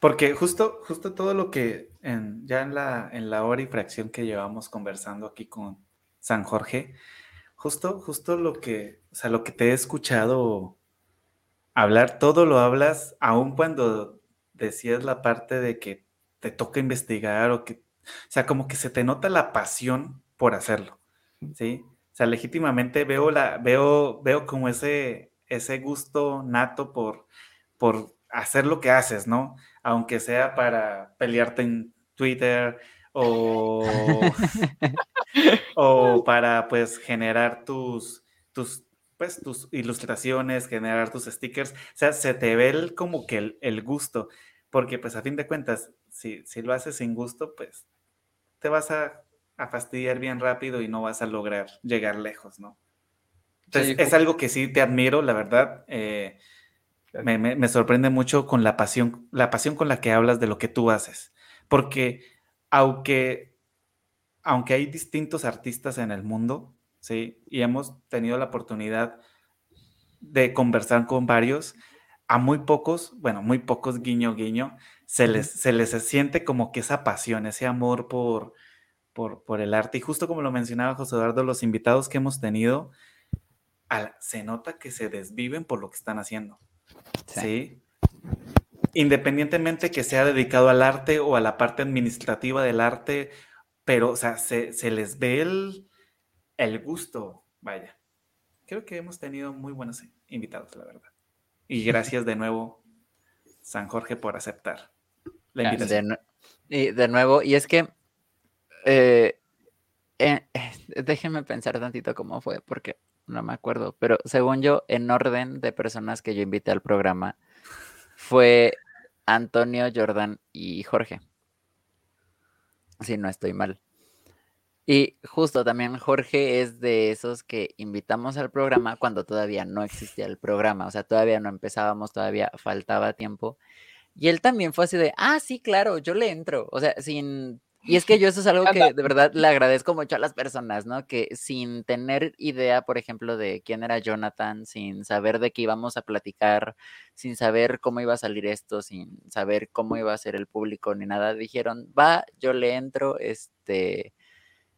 Porque justo, justo todo lo que ya en la, en la hora y fracción que llevamos conversando aquí con San Jorge, justo, justo lo que, o sea, lo que te he escuchado hablar, todo lo hablas, aun cuando decías la parte de que te toca investigar o que, o sea, como que se te nota la pasión por hacerlo, ¿sí? O sea, legítimamente veo, la, veo, veo como ese, ese gusto nato por, por hacer lo que haces, ¿no? Aunque sea para pelearte en Twitter o, o para pues generar tus, tus, pues, tus ilustraciones, generar tus stickers. O sea, se te ve como que el, gusto, porque pues a fin de cuentas, si, si lo haces sin gusto, pues te vas a, a, fastidiar bien rápido y no vas a lograr llegar lejos, ¿no? Entonces, es algo que sí te admiro, la verdad. Eh, me, sorprende mucho con la pasión, la pasión con la que hablas de lo que tú haces. Porque aunque, aunque hay distintos artistas en el mundo, ¿sí? Y hemos tenido la oportunidad de conversar con varios, a muy pocos, bueno, muy pocos guiño guiño, se les, se les siente como que esa pasión, ese amor por, por, por el arte. Y justo como lo mencionaba José Eduardo, los invitados que hemos tenido, se nota que se desviven por lo que están haciendo. Sí. Independientemente que sea dedicado al arte o a la parte administrativa del arte, pero, o sea, se, les ve el, el gusto, vaya. Creo que hemos tenido muy buenos invitados, la verdad. Y gracias de nuevo, San Jorge, por aceptar la invitación. y de nuevo, y es que eh, eh, déjenme pensar tantito cómo fue, porque no me acuerdo, pero según yo, en orden de personas que yo invité al programa, fue Antonio, Jordan y Jorge. Si no estoy mal. Y justo también Jorge es de esos que invitamos al programa cuando todavía no existía el programa, o sea, todavía no empezábamos, todavía faltaba tiempo. Y él también fue así de, ah, sí, claro, yo le entro, o sea, sin y es que yo eso es algo que de verdad le agradezco mucho a las personas, ¿no? Que sin tener idea, por ejemplo, de quién era Jonathan, sin saber de qué íbamos a platicar, sin saber cómo iba a salir esto, sin saber cómo iba a ser el público ni nada, dijeron, va, yo le entro, este,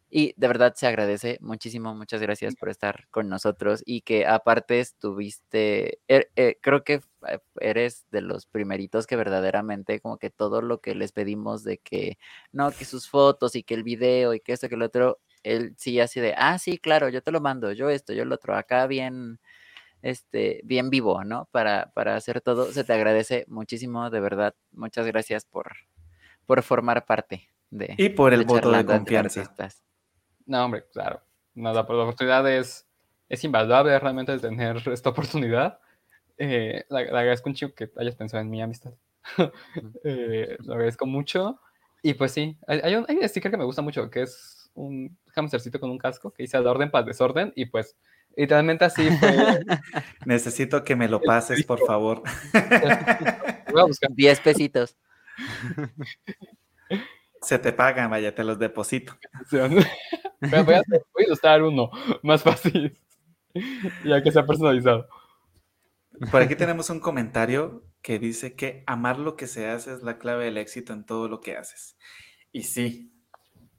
Y de verdad se agradece muchísimo, muchas gracias por estar con nosotros y que aparte estuviste, er, eh, creo que eh, eres de los primeritos que verdaderamente como que todo lo que les pedimos de que, no, que sus fotos y que el video y que esto, que lo otro, él sí así de, ah, sí, claro, yo te lo mando, yo esto, yo lo otro, acá bien, este, bien vivo, ¿no? Para, para hacer todo, se te agradece muchísimo, de verdad, muchas gracias por, por formar parte de... Y por el voto de confianza. No, hombre, claro. No, la, oportunidad es, es invaluable realmente de tener esta oportunidad. Eh, le, agradezco un chico que hayas pensado en mi amistad. eh, lo agradezco mucho. Y pues sí, hay, un, hay, un, sticker que me gusta mucho, que es un hamstercito con un casco que dice al orden para el desorden. Y pues, literalmente así fue. Necesito que me lo pases, por favor. Voy a buscar 10 pesitos. Se te pagan, vaya, te los deposito. Voy, a, ilustrar uno, más fácil, ya que sea personalizado. Por aquí tenemos un comentario que dice que amar lo que se hace es la clave del éxito en todo lo que haces. Y sí,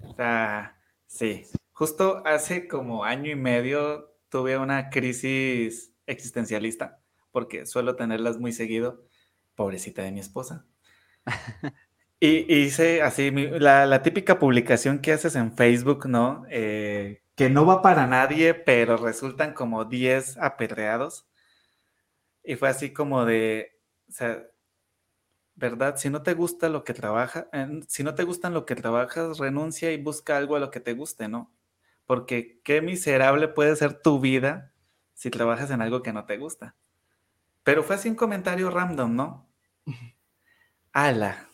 o sea, sí. Justo hace como año y medio tuve una crisis existencialista, porque suelo tenerlas muy seguido. Pobrecita de mi esposa. Y hice así la, típica publicación que haces en Facebook, ¿no? Eh, que no va para nadie, pero resultan como 10 apedreados. Y fue así como de, o sea, ¿verdad? Si no te gusta lo que trabaja, si no te gustan lo que trabajas, renuncia y busca algo a lo que te guste, ¿no? Porque qué miserable puede ser tu vida si trabajas en algo que no te gusta. Pero fue así un comentario random, ¿no? Ala,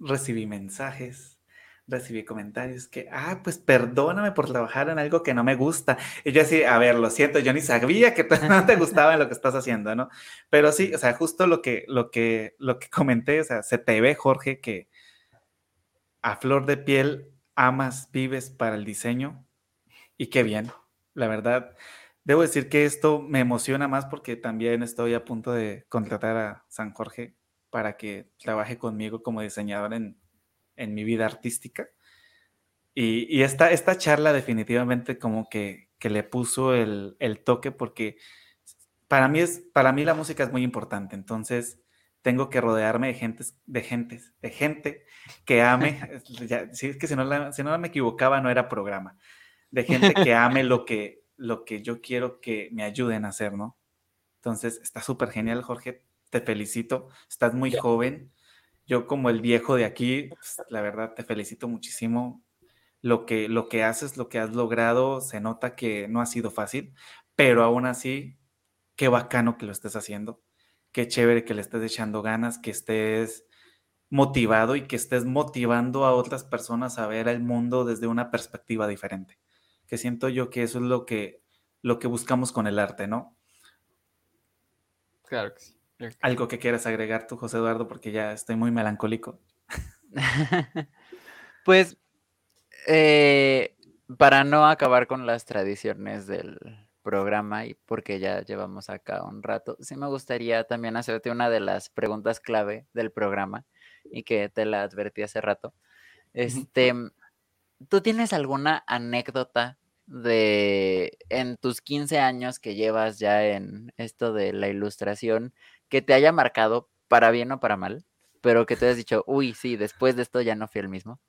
recibí mensajes, recibí comentarios que, ah, pues perdóname por trabajar en algo que no me gusta. Y yo así, a ver, lo siento, yo ni sabía que no te gustaba lo que estás haciendo, ¿no? Pero sí, o sea, justo lo que, lo que, lo que comenté, o sea, se te ve, Jorge, que a flor de piel amas, vives para el diseño y qué bien, la verdad. Debo decir que esto me emociona más porque también estoy a punto de contratar a San Jorge para que trabaje conmigo como diseñador en, mi vida artística. Y, esta, esta, charla definitivamente como que, le puso el, toque porque para mí, es, para mí la música es muy importante, entonces tengo que rodearme de gente, de gente, de gente que ame, si es que si no, si no me equivocaba no era programa, de gente que ame lo que, lo que yo quiero que me ayuden a hacer, ¿no? Entonces está súper genial, Jorge te felicito, estás muy joven. Yo como el viejo de aquí, pues, la verdad te felicito muchísimo. Lo que, lo que haces, lo que has logrado, se nota que no ha sido fácil, pero aún así, qué bacano que lo estés haciendo. Qué chévere que le estés echando ganas, que estés motivado y que estés motivando a otras personas a ver el mundo desde una perspectiva diferente. Que siento yo que eso es lo que, lo que buscamos con el arte, ¿no? Claro que sí. Algo que quieras agregar tú, José Eduardo, porque ya estoy muy melancólico. pues, eh, para no acabar con las tradiciones del programa y porque ya llevamos acá un rato, sí me gustaría también hacerte una de las preguntas clave del programa y que te la advertí hace rato. Este, ¿tú tienes alguna anécdota de en tus 15 años que llevas ya en esto de la ilustración que te haya marcado para bien o para mal, pero que te hayas dicho, uy, sí, después de esto ya no fui el mismo?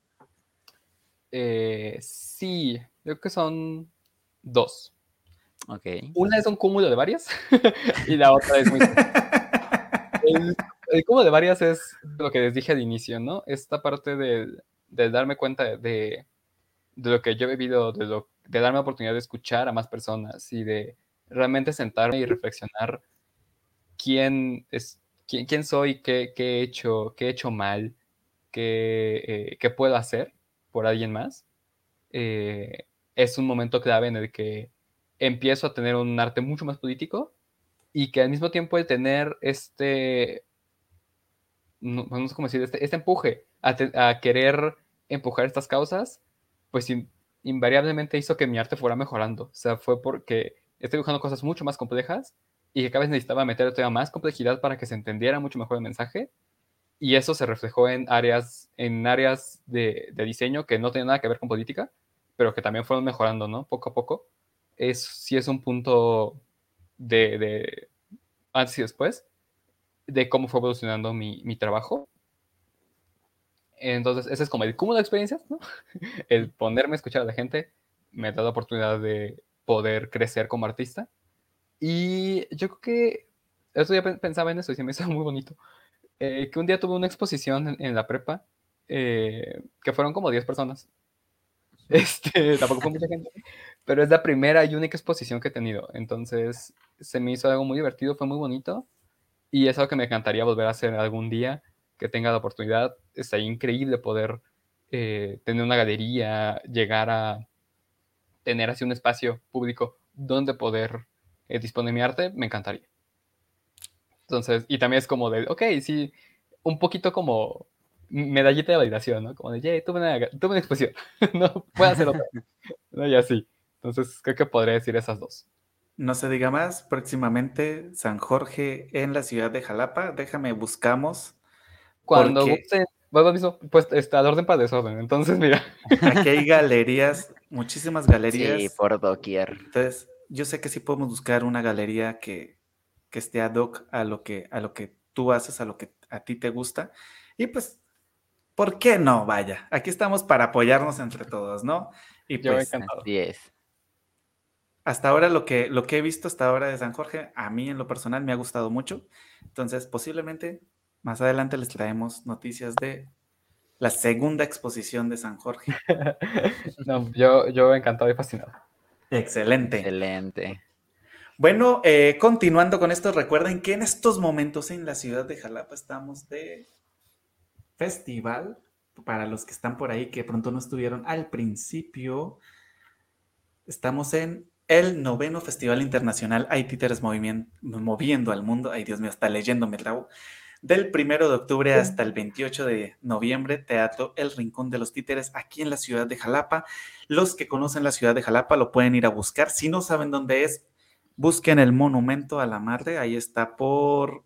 Eh, sí, creo que son dos. Ok. Una es un cúmulo de varias y la otra es muy... el, cúmulo de varias es lo que les dije al inicio, ¿no? Esta parte de, darme cuenta de, lo que yo he vivido, de, lo, de darme la oportunidad de escuchar a más personas y de realmente sentarme y reflexionar quién, es, quién, quién soy, qué, qué, he hecho, qué he hecho mal, qué, eh, qué puedo hacer por alguien más, eh, es un momento clave en el que empiezo a tener un arte mucho más político y que al mismo tiempo el tener este, no, sé cómo decir, este, este empuje a, querer empujar estas causas, pues invariablemente hizo que mi arte fuera mejorando. O sea, fue porque estoy dibujando cosas mucho más complejas y que cada vez necesitaba meter todavía más complejidad para que se entendiera mucho mejor el mensaje. Y eso se reflejó en áreas, en áreas de, diseño que no tenían nada que ver con política, pero que también fueron mejorando, ¿no? Poco a poco. Es, sí es un punto de, de antes y después de cómo fue evolucionando mi, mi trabajo. Entonces, ese es como el cúmulo de experiencias, ¿no? El ponerme a escuchar a la gente me dado la oportunidad de poder crecer como artista. Y yo creo que eso ya pensaba en eso y se me hizo muy bonito. Eh, que un día tuve una exposición en, la prepa eh, que fueron como 10 personas. Este, tampoco fue mucha gente, pero es la primera y única exposición que he tenido. Entonces se me hizo algo muy divertido, fue muy bonito y es algo que me encantaría volver a hacer algún día que tenga la oportunidad. Estaría increíble poder eh, tener una galería, llegar a tener así un espacio público donde poder eh, disponer mi arte, me encantaría. Entonces, y también es como de, ok, sí, un poquito como medallita de validación, ¿no? Como de, yay, tuve una, tuve una exposición, no puedo hacer otra. no, y así. Entonces, creo que podría decir esas dos. No se diga más, próximamente San Jorge en la ciudad de Jalapa, déjame, buscamos. Cuando guste, pues está al orden para desorden, entonces mira. Aquí hay galerías, muchísimas galerías. Sí, por doquier. Entonces, yo sé que sí podemos buscar una galería que, que esté ad hoc a lo que, a lo que tú haces, a lo que a ti te gusta. Y pues ¿por qué no? Vaya, aquí estamos para apoyarnos entre todos, ¿no? Y pues, Así es. Hasta ahora lo que, lo que he visto hasta ahora de San Jorge, a mí en lo personal me ha gustado mucho. Entonces, posiblemente más adelante les traemos noticias de la segunda exposición de San Jorge. no, yo, yo encantado y fascinado. Excelente. Excelente. Bueno, eh, continuando con esto, recuerden que en estos momentos en la ciudad de Jalapa estamos de festival, para los que están por ahí que pronto no estuvieron al principio, estamos en el noveno Festival Internacional Hay Títeres Moviendo al Mundo. Ay, Dios mío, está leyéndome el Del primero de octubre hasta el 28 de noviembre, Teatro El Rincón de los Títeres, aquí en la ciudad de Jalapa. Los que conocen la ciudad de Jalapa lo pueden ir a buscar. Si no saben dónde es, busquen el Monumento a la Madre. Ahí está por.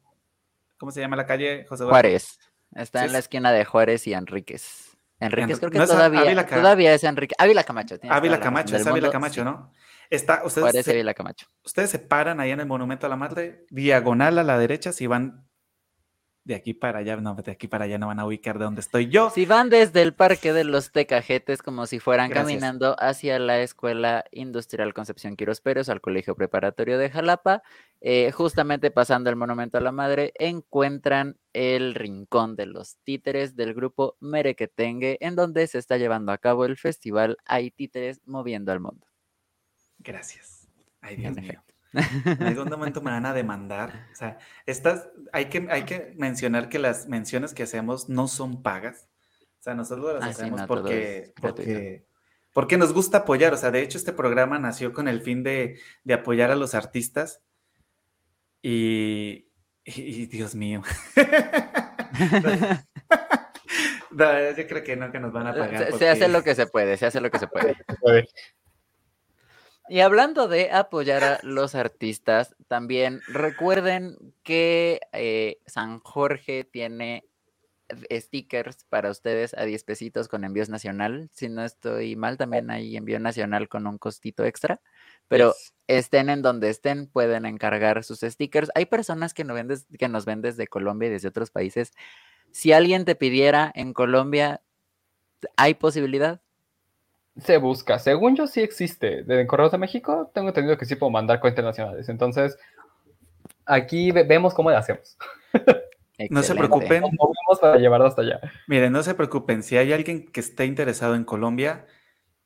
¿Cómo se llama la calle, José Juárez. Está en la esquina de Juárez y Enríquez. Enríquez creo que todavía, todavía es Enrique. Ávila Camacho. Ávila Camacho, es Ávila Camacho, ¿no? Está, ustedes, Juárez Ávila Camacho. Ustedes se paran ahí en el Monumento a la Madre, diagonal a la derecha, si van de aquí para allá, no, de aquí para allá no van a ubicar de dónde estoy yo. Si van desde el Parque de los Tecajetes, como si fueran caminando hacia la Escuela Industrial Concepción Quiros Pérez, al Colegio Preparatorio de Jalapa, eh, justamente pasando el Monumento a la Madre, encuentran el Rincón de los Títeres del grupo Merequetengue, en donde se está llevando a cabo el festival Hay Títeres Moviendo al Mundo. Gracias. Ay, Dios mío. En algún momento me van a demandar. O sea, estas, hay que, hay que mencionar que las menciones que hacemos no son pagas. O sea, nosotros las ah, hacemos porque, porque, nos gusta apoyar. O sea, de hecho, este programa nació con el fin de, apoyar a los artistas. Y, Dios mío. yo creo que no, que nos van a pagar. Se, se hace lo que se puede, se hace lo que se puede. Y hablando de apoyar a los artistas, también recuerden que eh, San Jorge tiene stickers para ustedes a 10 pesitos con envíos nacional. Si no estoy mal, también hay envío nacional con un costito extra. Pero estén en donde estén, pueden encargar sus stickers. Hay personas que nos, ven que nos ven desde Colombia y desde otros países. Si alguien te pidiera en Colombia, ¿hay posibilidad? Se busca. Según yo sí existe. De Correos de México tengo entendido que sí puedo mandar con internacionales. Entonces, aquí vemos cómo le hacemos. No se preocupen. Vamos para llevarlo hasta allá. Miren, no se preocupen. Si hay alguien que esté interesado en Colombia,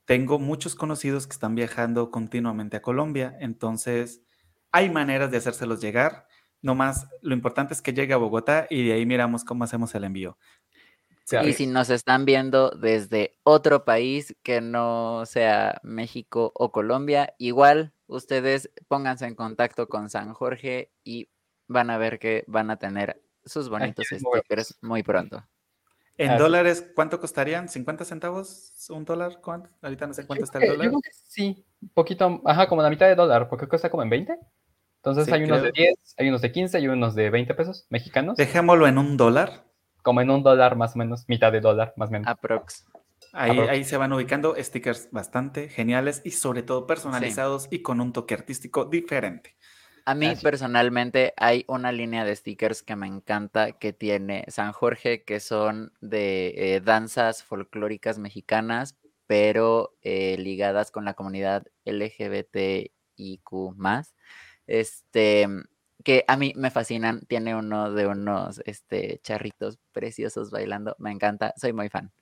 tengo muchos conocidos que están viajando continuamente a Colombia. Entonces, hay maneras de hacérselos llegar. No más, lo importante es que llegue a Bogotá y de ahí miramos cómo hacemos el envío. Y si nos están viendo desde otro país que no sea México o Colombia, igual ustedes pónganse en contacto con San Jorge y van a ver que van a tener sus bonitos stickers muy pronto. ¿En dólares cuánto costarían? ¿50 centavos? ¿Un dólar? ¿Cuánto? Ahorita no sé cuánto está el dólar. Yo creo que sí, un poquito, ajá, como la mitad de dólar, porque cuesta como en 20. Entonces hay unos de 10, hay unos de 15 y unos de 20 pesos mexicanos. Dejémoslo en un dólar como en un dólar más o menos, mitad de dólar más o menos. Aprox. Ahí, ahí se van ubicando stickers bastante geniales y sobre todo personalizados y con un toque artístico diferente. A mí personalmente hay una línea de stickers que me encanta que tiene San Jorge, que son de eh, danzas folclóricas mexicanas, pero eh, ligadas con la comunidad LGBTIQ Este, que a mí me fascinan. Tiene uno de unos este, charritos preciosos bailando. Me encanta, soy muy fan.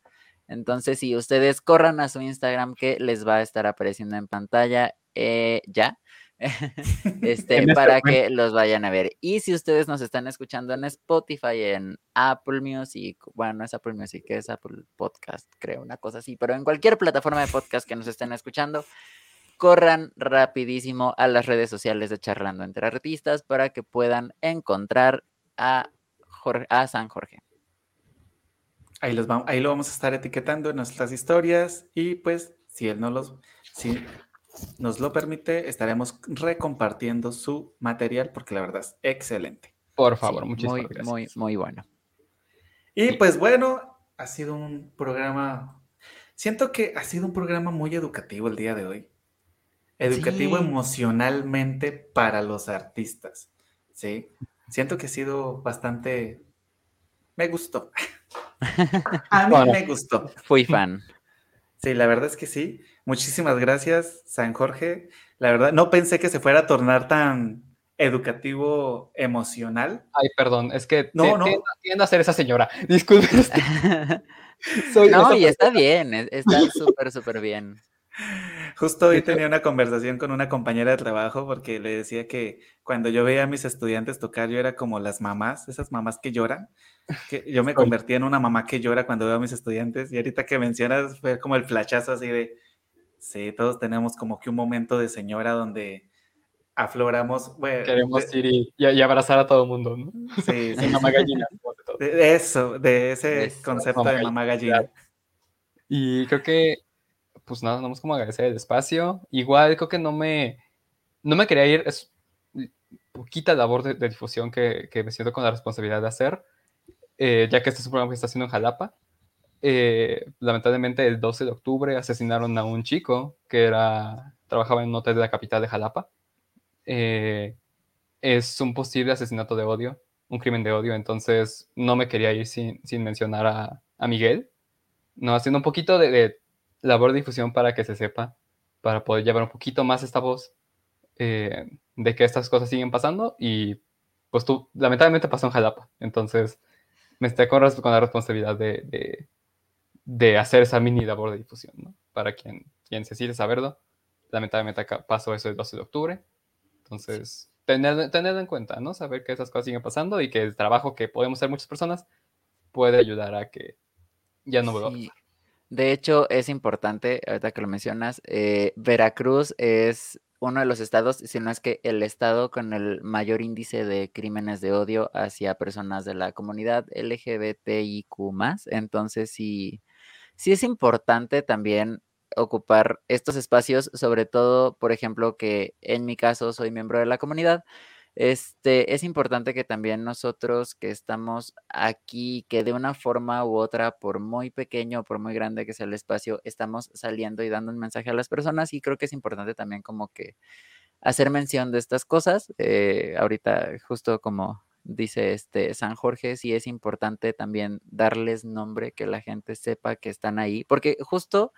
Entonces, si ustedes corran a su Instagram, que les va a estar apareciendo en pantalla eh, ya, este, este para que los vayan a ver. Y si ustedes nos están escuchando en Spotify, en Apple Music, bueno, no es Apple Music, es Apple Podcast, creo, una cosa así, pero en cualquier plataforma de podcast que nos estén escuchando, corran rapidísimo a las redes sociales de Charlando entre Artistas para que puedan encontrar a, a San Jorge. Ahí, los vamos, ahí lo vamos a estar etiquetando en nuestras historias y pues si él no los, si nos lo permite, estaremos recompartiendo su material porque la verdad es excelente. Por favor, muchísimas muy, gracias. Muy, muy bueno. Y pues bueno, ha sido un programa, siento que ha sido un programa muy educativo el día de hoy. Educativo emocionalmente para los artistas. Sí, siento que ha sido bastante... Me gustó. A mí me gustó. Fui fan. Sí, la verdad es que sí. Muchísimas gracias, San Jorge. La verdad, no pensé que se fuera a tornar tan educativo emocional. Ay, perdón, es que no, no. Tiendo a ser esa señora. Disculpen. no, y está bien, está súper, súper bien. Justo hoy tenía una conversación con una compañera de trabajo porque le decía que cuando yo veía a mis estudiantes tocar, yo era como las mamás, esas mamás que lloran, que yo me convertía en una mamá que llora cuando veo a mis estudiantes y ahorita que mencionas fue como el flachazo así de, sí, todos tenemos como que un momento de señora donde afloramos. Queremos ir y, abrazar a todo el mundo, ¿no? Sí, sí. mamá gallina. De, eso, de ese concepto de mamá gallina. Y creo que pues nada, vamos como agradecer el espacio. Igual creo que no me, no me quería ir, es poquita labor de, difusión que, que, me siento con la responsabilidad de hacer, eh, ya que este es un programa que está haciendo en Jalapa. Eh, lamentablemente el 12 de octubre asesinaron a un chico que era, trabajaba en un hotel de la capital de Jalapa. Eh, es un posible asesinato de odio, un crimen de odio, entonces no me quería ir sin, sin mencionar a, a Miguel. No, haciendo un poquito de, de labor de difusión para que se sepa, para poder llevar un poquito más esta voz eh, de que estas cosas siguen pasando y pues tú, lamentablemente pasó en Jalapa, entonces me estoy con, con la responsabilidad de, de, hacer esa mini labor de difusión, ¿no? Para quien, quien necesite saberlo, lamentablemente acá pasó eso el 12 de octubre, entonces tener, tenerlo en cuenta, ¿no? Saber que esas cosas siguen pasando y que el trabajo que podemos hacer muchas personas puede ayudar a que ya no vuelva a pasar. De hecho, es importante, ahorita que lo mencionas, eh, Veracruz es uno de los estados, si no es que el estado con el mayor índice de crímenes de odio hacia personas de la comunidad LGBTIQ. Entonces, sí, sí es importante también ocupar estos espacios, sobre todo, por ejemplo, que en mi caso soy miembro de la comunidad este, es importante que también nosotros que estamos aquí, que de una forma u otra, por muy pequeño o por muy grande que sea el espacio, estamos saliendo y dando un mensaje a las personas y creo que es importante también como que hacer mención de estas cosas. Eh, ahorita, justo como dice este San Jorge, sí es importante también darles nombre, que la gente sepa que están ahí, porque justo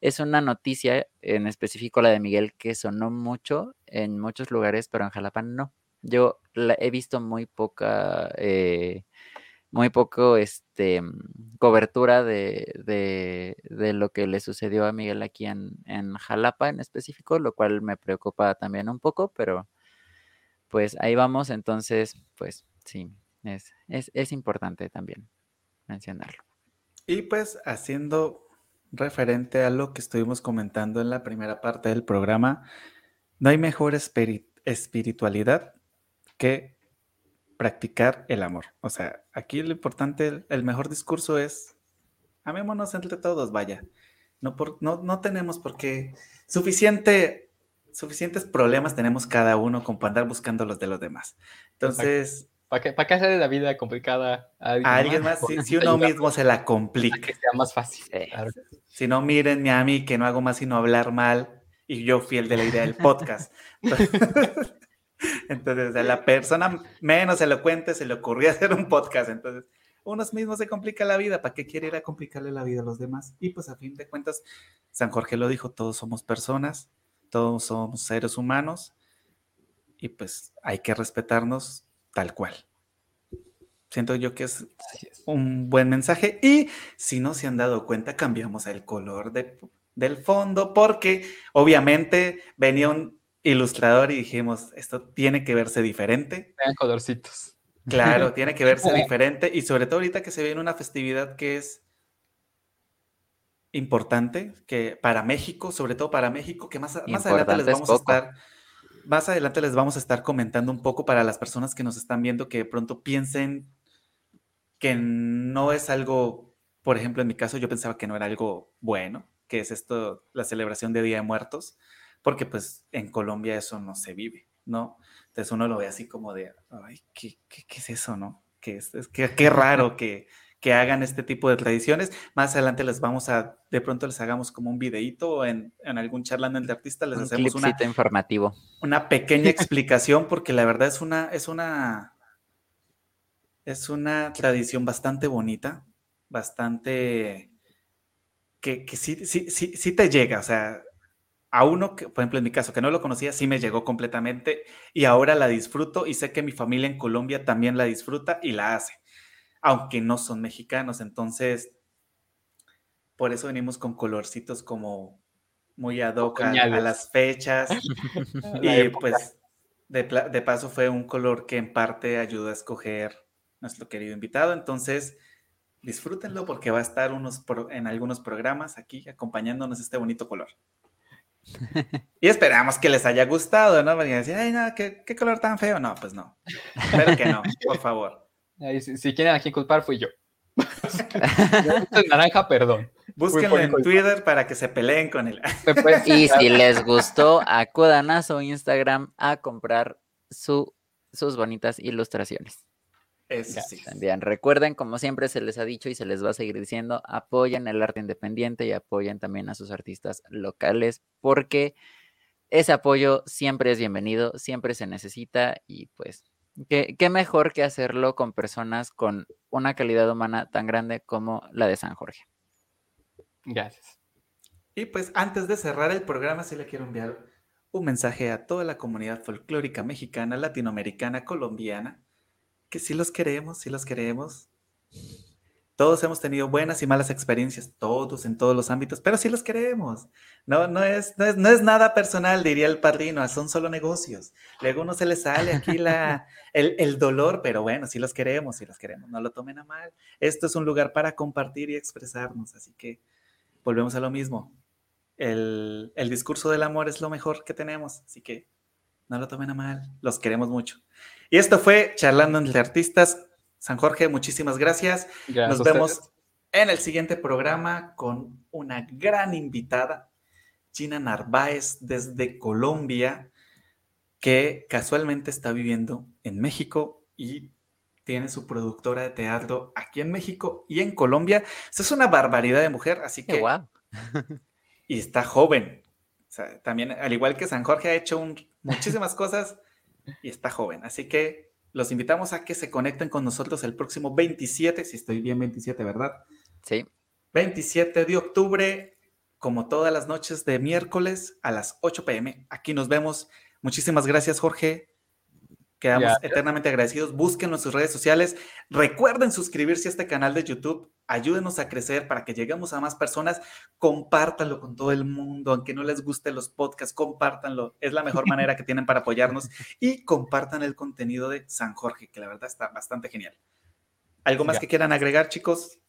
es una noticia, en específico la de Miguel, que sonó mucho en muchos lugares, pero en Jalapa no. Yo la, he visto muy poca, eh, muy poco este, mm, cobertura de, de, lo que le sucedió a Miguel aquí en, en Jalapa en específico, lo cual me preocupa también un poco, pero pues ahí vamos, entonces, pues sí, es, es, es importante también mencionarlo. Y pues haciendo referente a lo que estuvimos comentando en la primera parte del programa, no hay mejor espiritualidad que practicar el amor. O sea, aquí lo importante, el, mejor discurso es, amémonos entre todos, vaya. No, por, no, no tenemos por qué, suficiente, suficientes problemas tenemos cada uno con andar buscando los de los demás. Entonces... ¿Para qué, para qué hacer la vida complicada a alguien, más? si, uno mismo se la complica. que sea más fácil. Si no, mírenme a mí que no hago más sino hablar mal y yo fiel de la idea del podcast. Entonces, a la persona menos elocuente se le ocurrió hacer un podcast. Entonces, uno mismos se complica la vida. ¿Para qué quiere ir a complicarle la vida a los demás? Y pues a fin de cuentas, San Jorge lo dijo, todos somos personas, todos somos seres humanos y pues hay que respetarnos tal cual. Siento yo que es un buen mensaje y si no se han dado cuenta, cambiamos el color del fondo porque obviamente venía un ilustrador y dijimos, esto tiene que verse diferente. Vean colorcitos. Claro, tiene que verse diferente y sobre todo ahorita que se viene una festividad que es importante, que para México, sobre todo para México, que más, más adelante les vamos a estar más adelante les vamos a estar comentando un poco para las personas que nos están viendo que de pronto piensen que no es algo, por ejemplo, en mi caso yo pensaba que no era algo bueno, que es esto, la celebración de Día de Muertos, porque pues en Colombia eso no se vive, ¿no? Entonces uno lo ve así como de, ay, ¿qué, es eso, no? ¿Qué, es, qué, raro que, que hagan este tipo de tradiciones. Más adelante les vamos a, de pronto les hagamos como un videíto en, en algún charlando entre artistas, les hacemos una, informativo. una pequeña explicación, porque la verdad es una, es una, es una tradición bastante bonita, bastante que, que sí, sí, sí, sí te llega, o sea, a uno, que, por ejemplo, en mi caso, que no lo conocía, sí me llegó completamente y ahora la disfruto y sé que mi familia en Colombia también la disfruta y la hace, aunque no son mexicanos. Entonces, por eso venimos con colorcitos como muy ad hoc a, las fechas. y pues, de, de paso, fue un color que en parte ayudó a escoger nuestro querido invitado. Entonces, disfrútenlo porque va a estar unos en algunos programas aquí acompañándonos este bonito color. Y esperamos que les haya gustado, ¿no? Porque decir, ay, no, ¿qué, color tan feo. No, pues no. Espero que no, por favor. si, quieren a quien culpar, fui yo. naranja, perdón. Búsquenlo en Twitter para que se peleen con él. y si les gustó, acudan a su Instagram a comprar su, sus bonitas ilustraciones. Eso sí. También recuerden, como siempre se les ha dicho y se les va a seguir diciendo, apoyen el arte independiente y apoyen también a sus artistas locales porque ese apoyo siempre es bienvenido, siempre se necesita y pues qué, qué mejor que hacerlo con personas con una calidad humana tan grande como la de San Jorge. Gracias. Y pues antes de cerrar el programa, sí le quiero enviar un mensaje a toda la comunidad folclórica mexicana, latinoamericana, colombiana que sí los queremos, sí los queremos. Todos hemos tenido buenas y malas experiencias, todos en todos los ámbitos, pero sí los queremos. No, no, es, no, es, nada personal, diría el padrino, son solo negocios. Luego uno se le sale aquí la, el, el, dolor, pero bueno, sí los queremos, sí los queremos, no lo tomen a mal. Esto es un lugar para compartir y expresarnos, así que volvemos a lo mismo. El, el discurso del amor es lo mejor que tenemos, así que no lo tomen a mal, los queremos mucho. Y esto fue Charlando entre Artistas. San Jorge, muchísimas gracias. Nos vemos en el siguiente programa con una gran invitada, Gina Narváez, desde Colombia, que casualmente está viviendo en México y tiene su productora de teatro aquí en México y en Colombia. Eso es una barbaridad de mujer, así que... y está joven. También, al igual que San Jorge, ha hecho muchísimas cosas y está joven. Así que los invitamos a que se conecten con nosotros el próximo 27, si estoy bien 27, ¿verdad? Sí. 27 de octubre, como todas las noches de miércoles a las 8 pm. Aquí nos vemos. Muchísimas gracias, Jorge. Quedamos eternamente agradecidos. Búsquenos en sus redes sociales. Recuerden suscribirse a este canal de YouTube. Ayúdenos a crecer para que lleguemos a más personas. Compártanlo con todo el mundo. Aunque no les guste los podcasts, compártanlo. Es la mejor manera que tienen para apoyarnos. Y compartan el contenido de San Jorge, que la verdad está bastante genial. ¿Algo más que quieran agregar, chicos?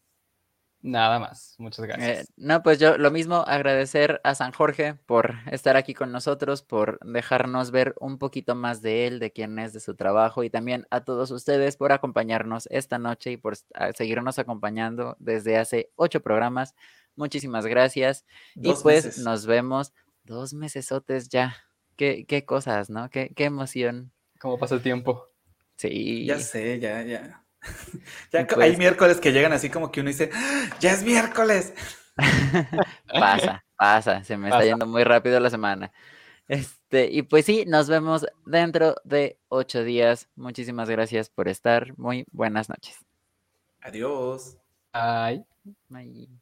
Nada más, muchas gracias. Eh, no, pues yo lo mismo, agradecer a San Jorge por estar aquí con nosotros, por dejarnos ver un poquito más de él, de quién es, de su trabajo y también a todos ustedes por acompañarnos esta noche y por seguirnos acompañando desde hace ocho programas. Muchísimas gracias. y pues nos vemos dos mesesotes ya. Qué, qué cosas, ¿no? Qué, qué emoción. ¿Cómo pasa el tiempo? Sí. Ya sé, ya, ya. Ya hay pues miércoles que llegan así como que uno dice, ¡Ah, ya es miércoles. pasa, pasa, se me está yendo muy rápido la semana. Este, y pues sí, nos vemos dentro de ocho días. Muchísimas gracias por estar. Muy buenas noches. Adiós. Bye. Bye.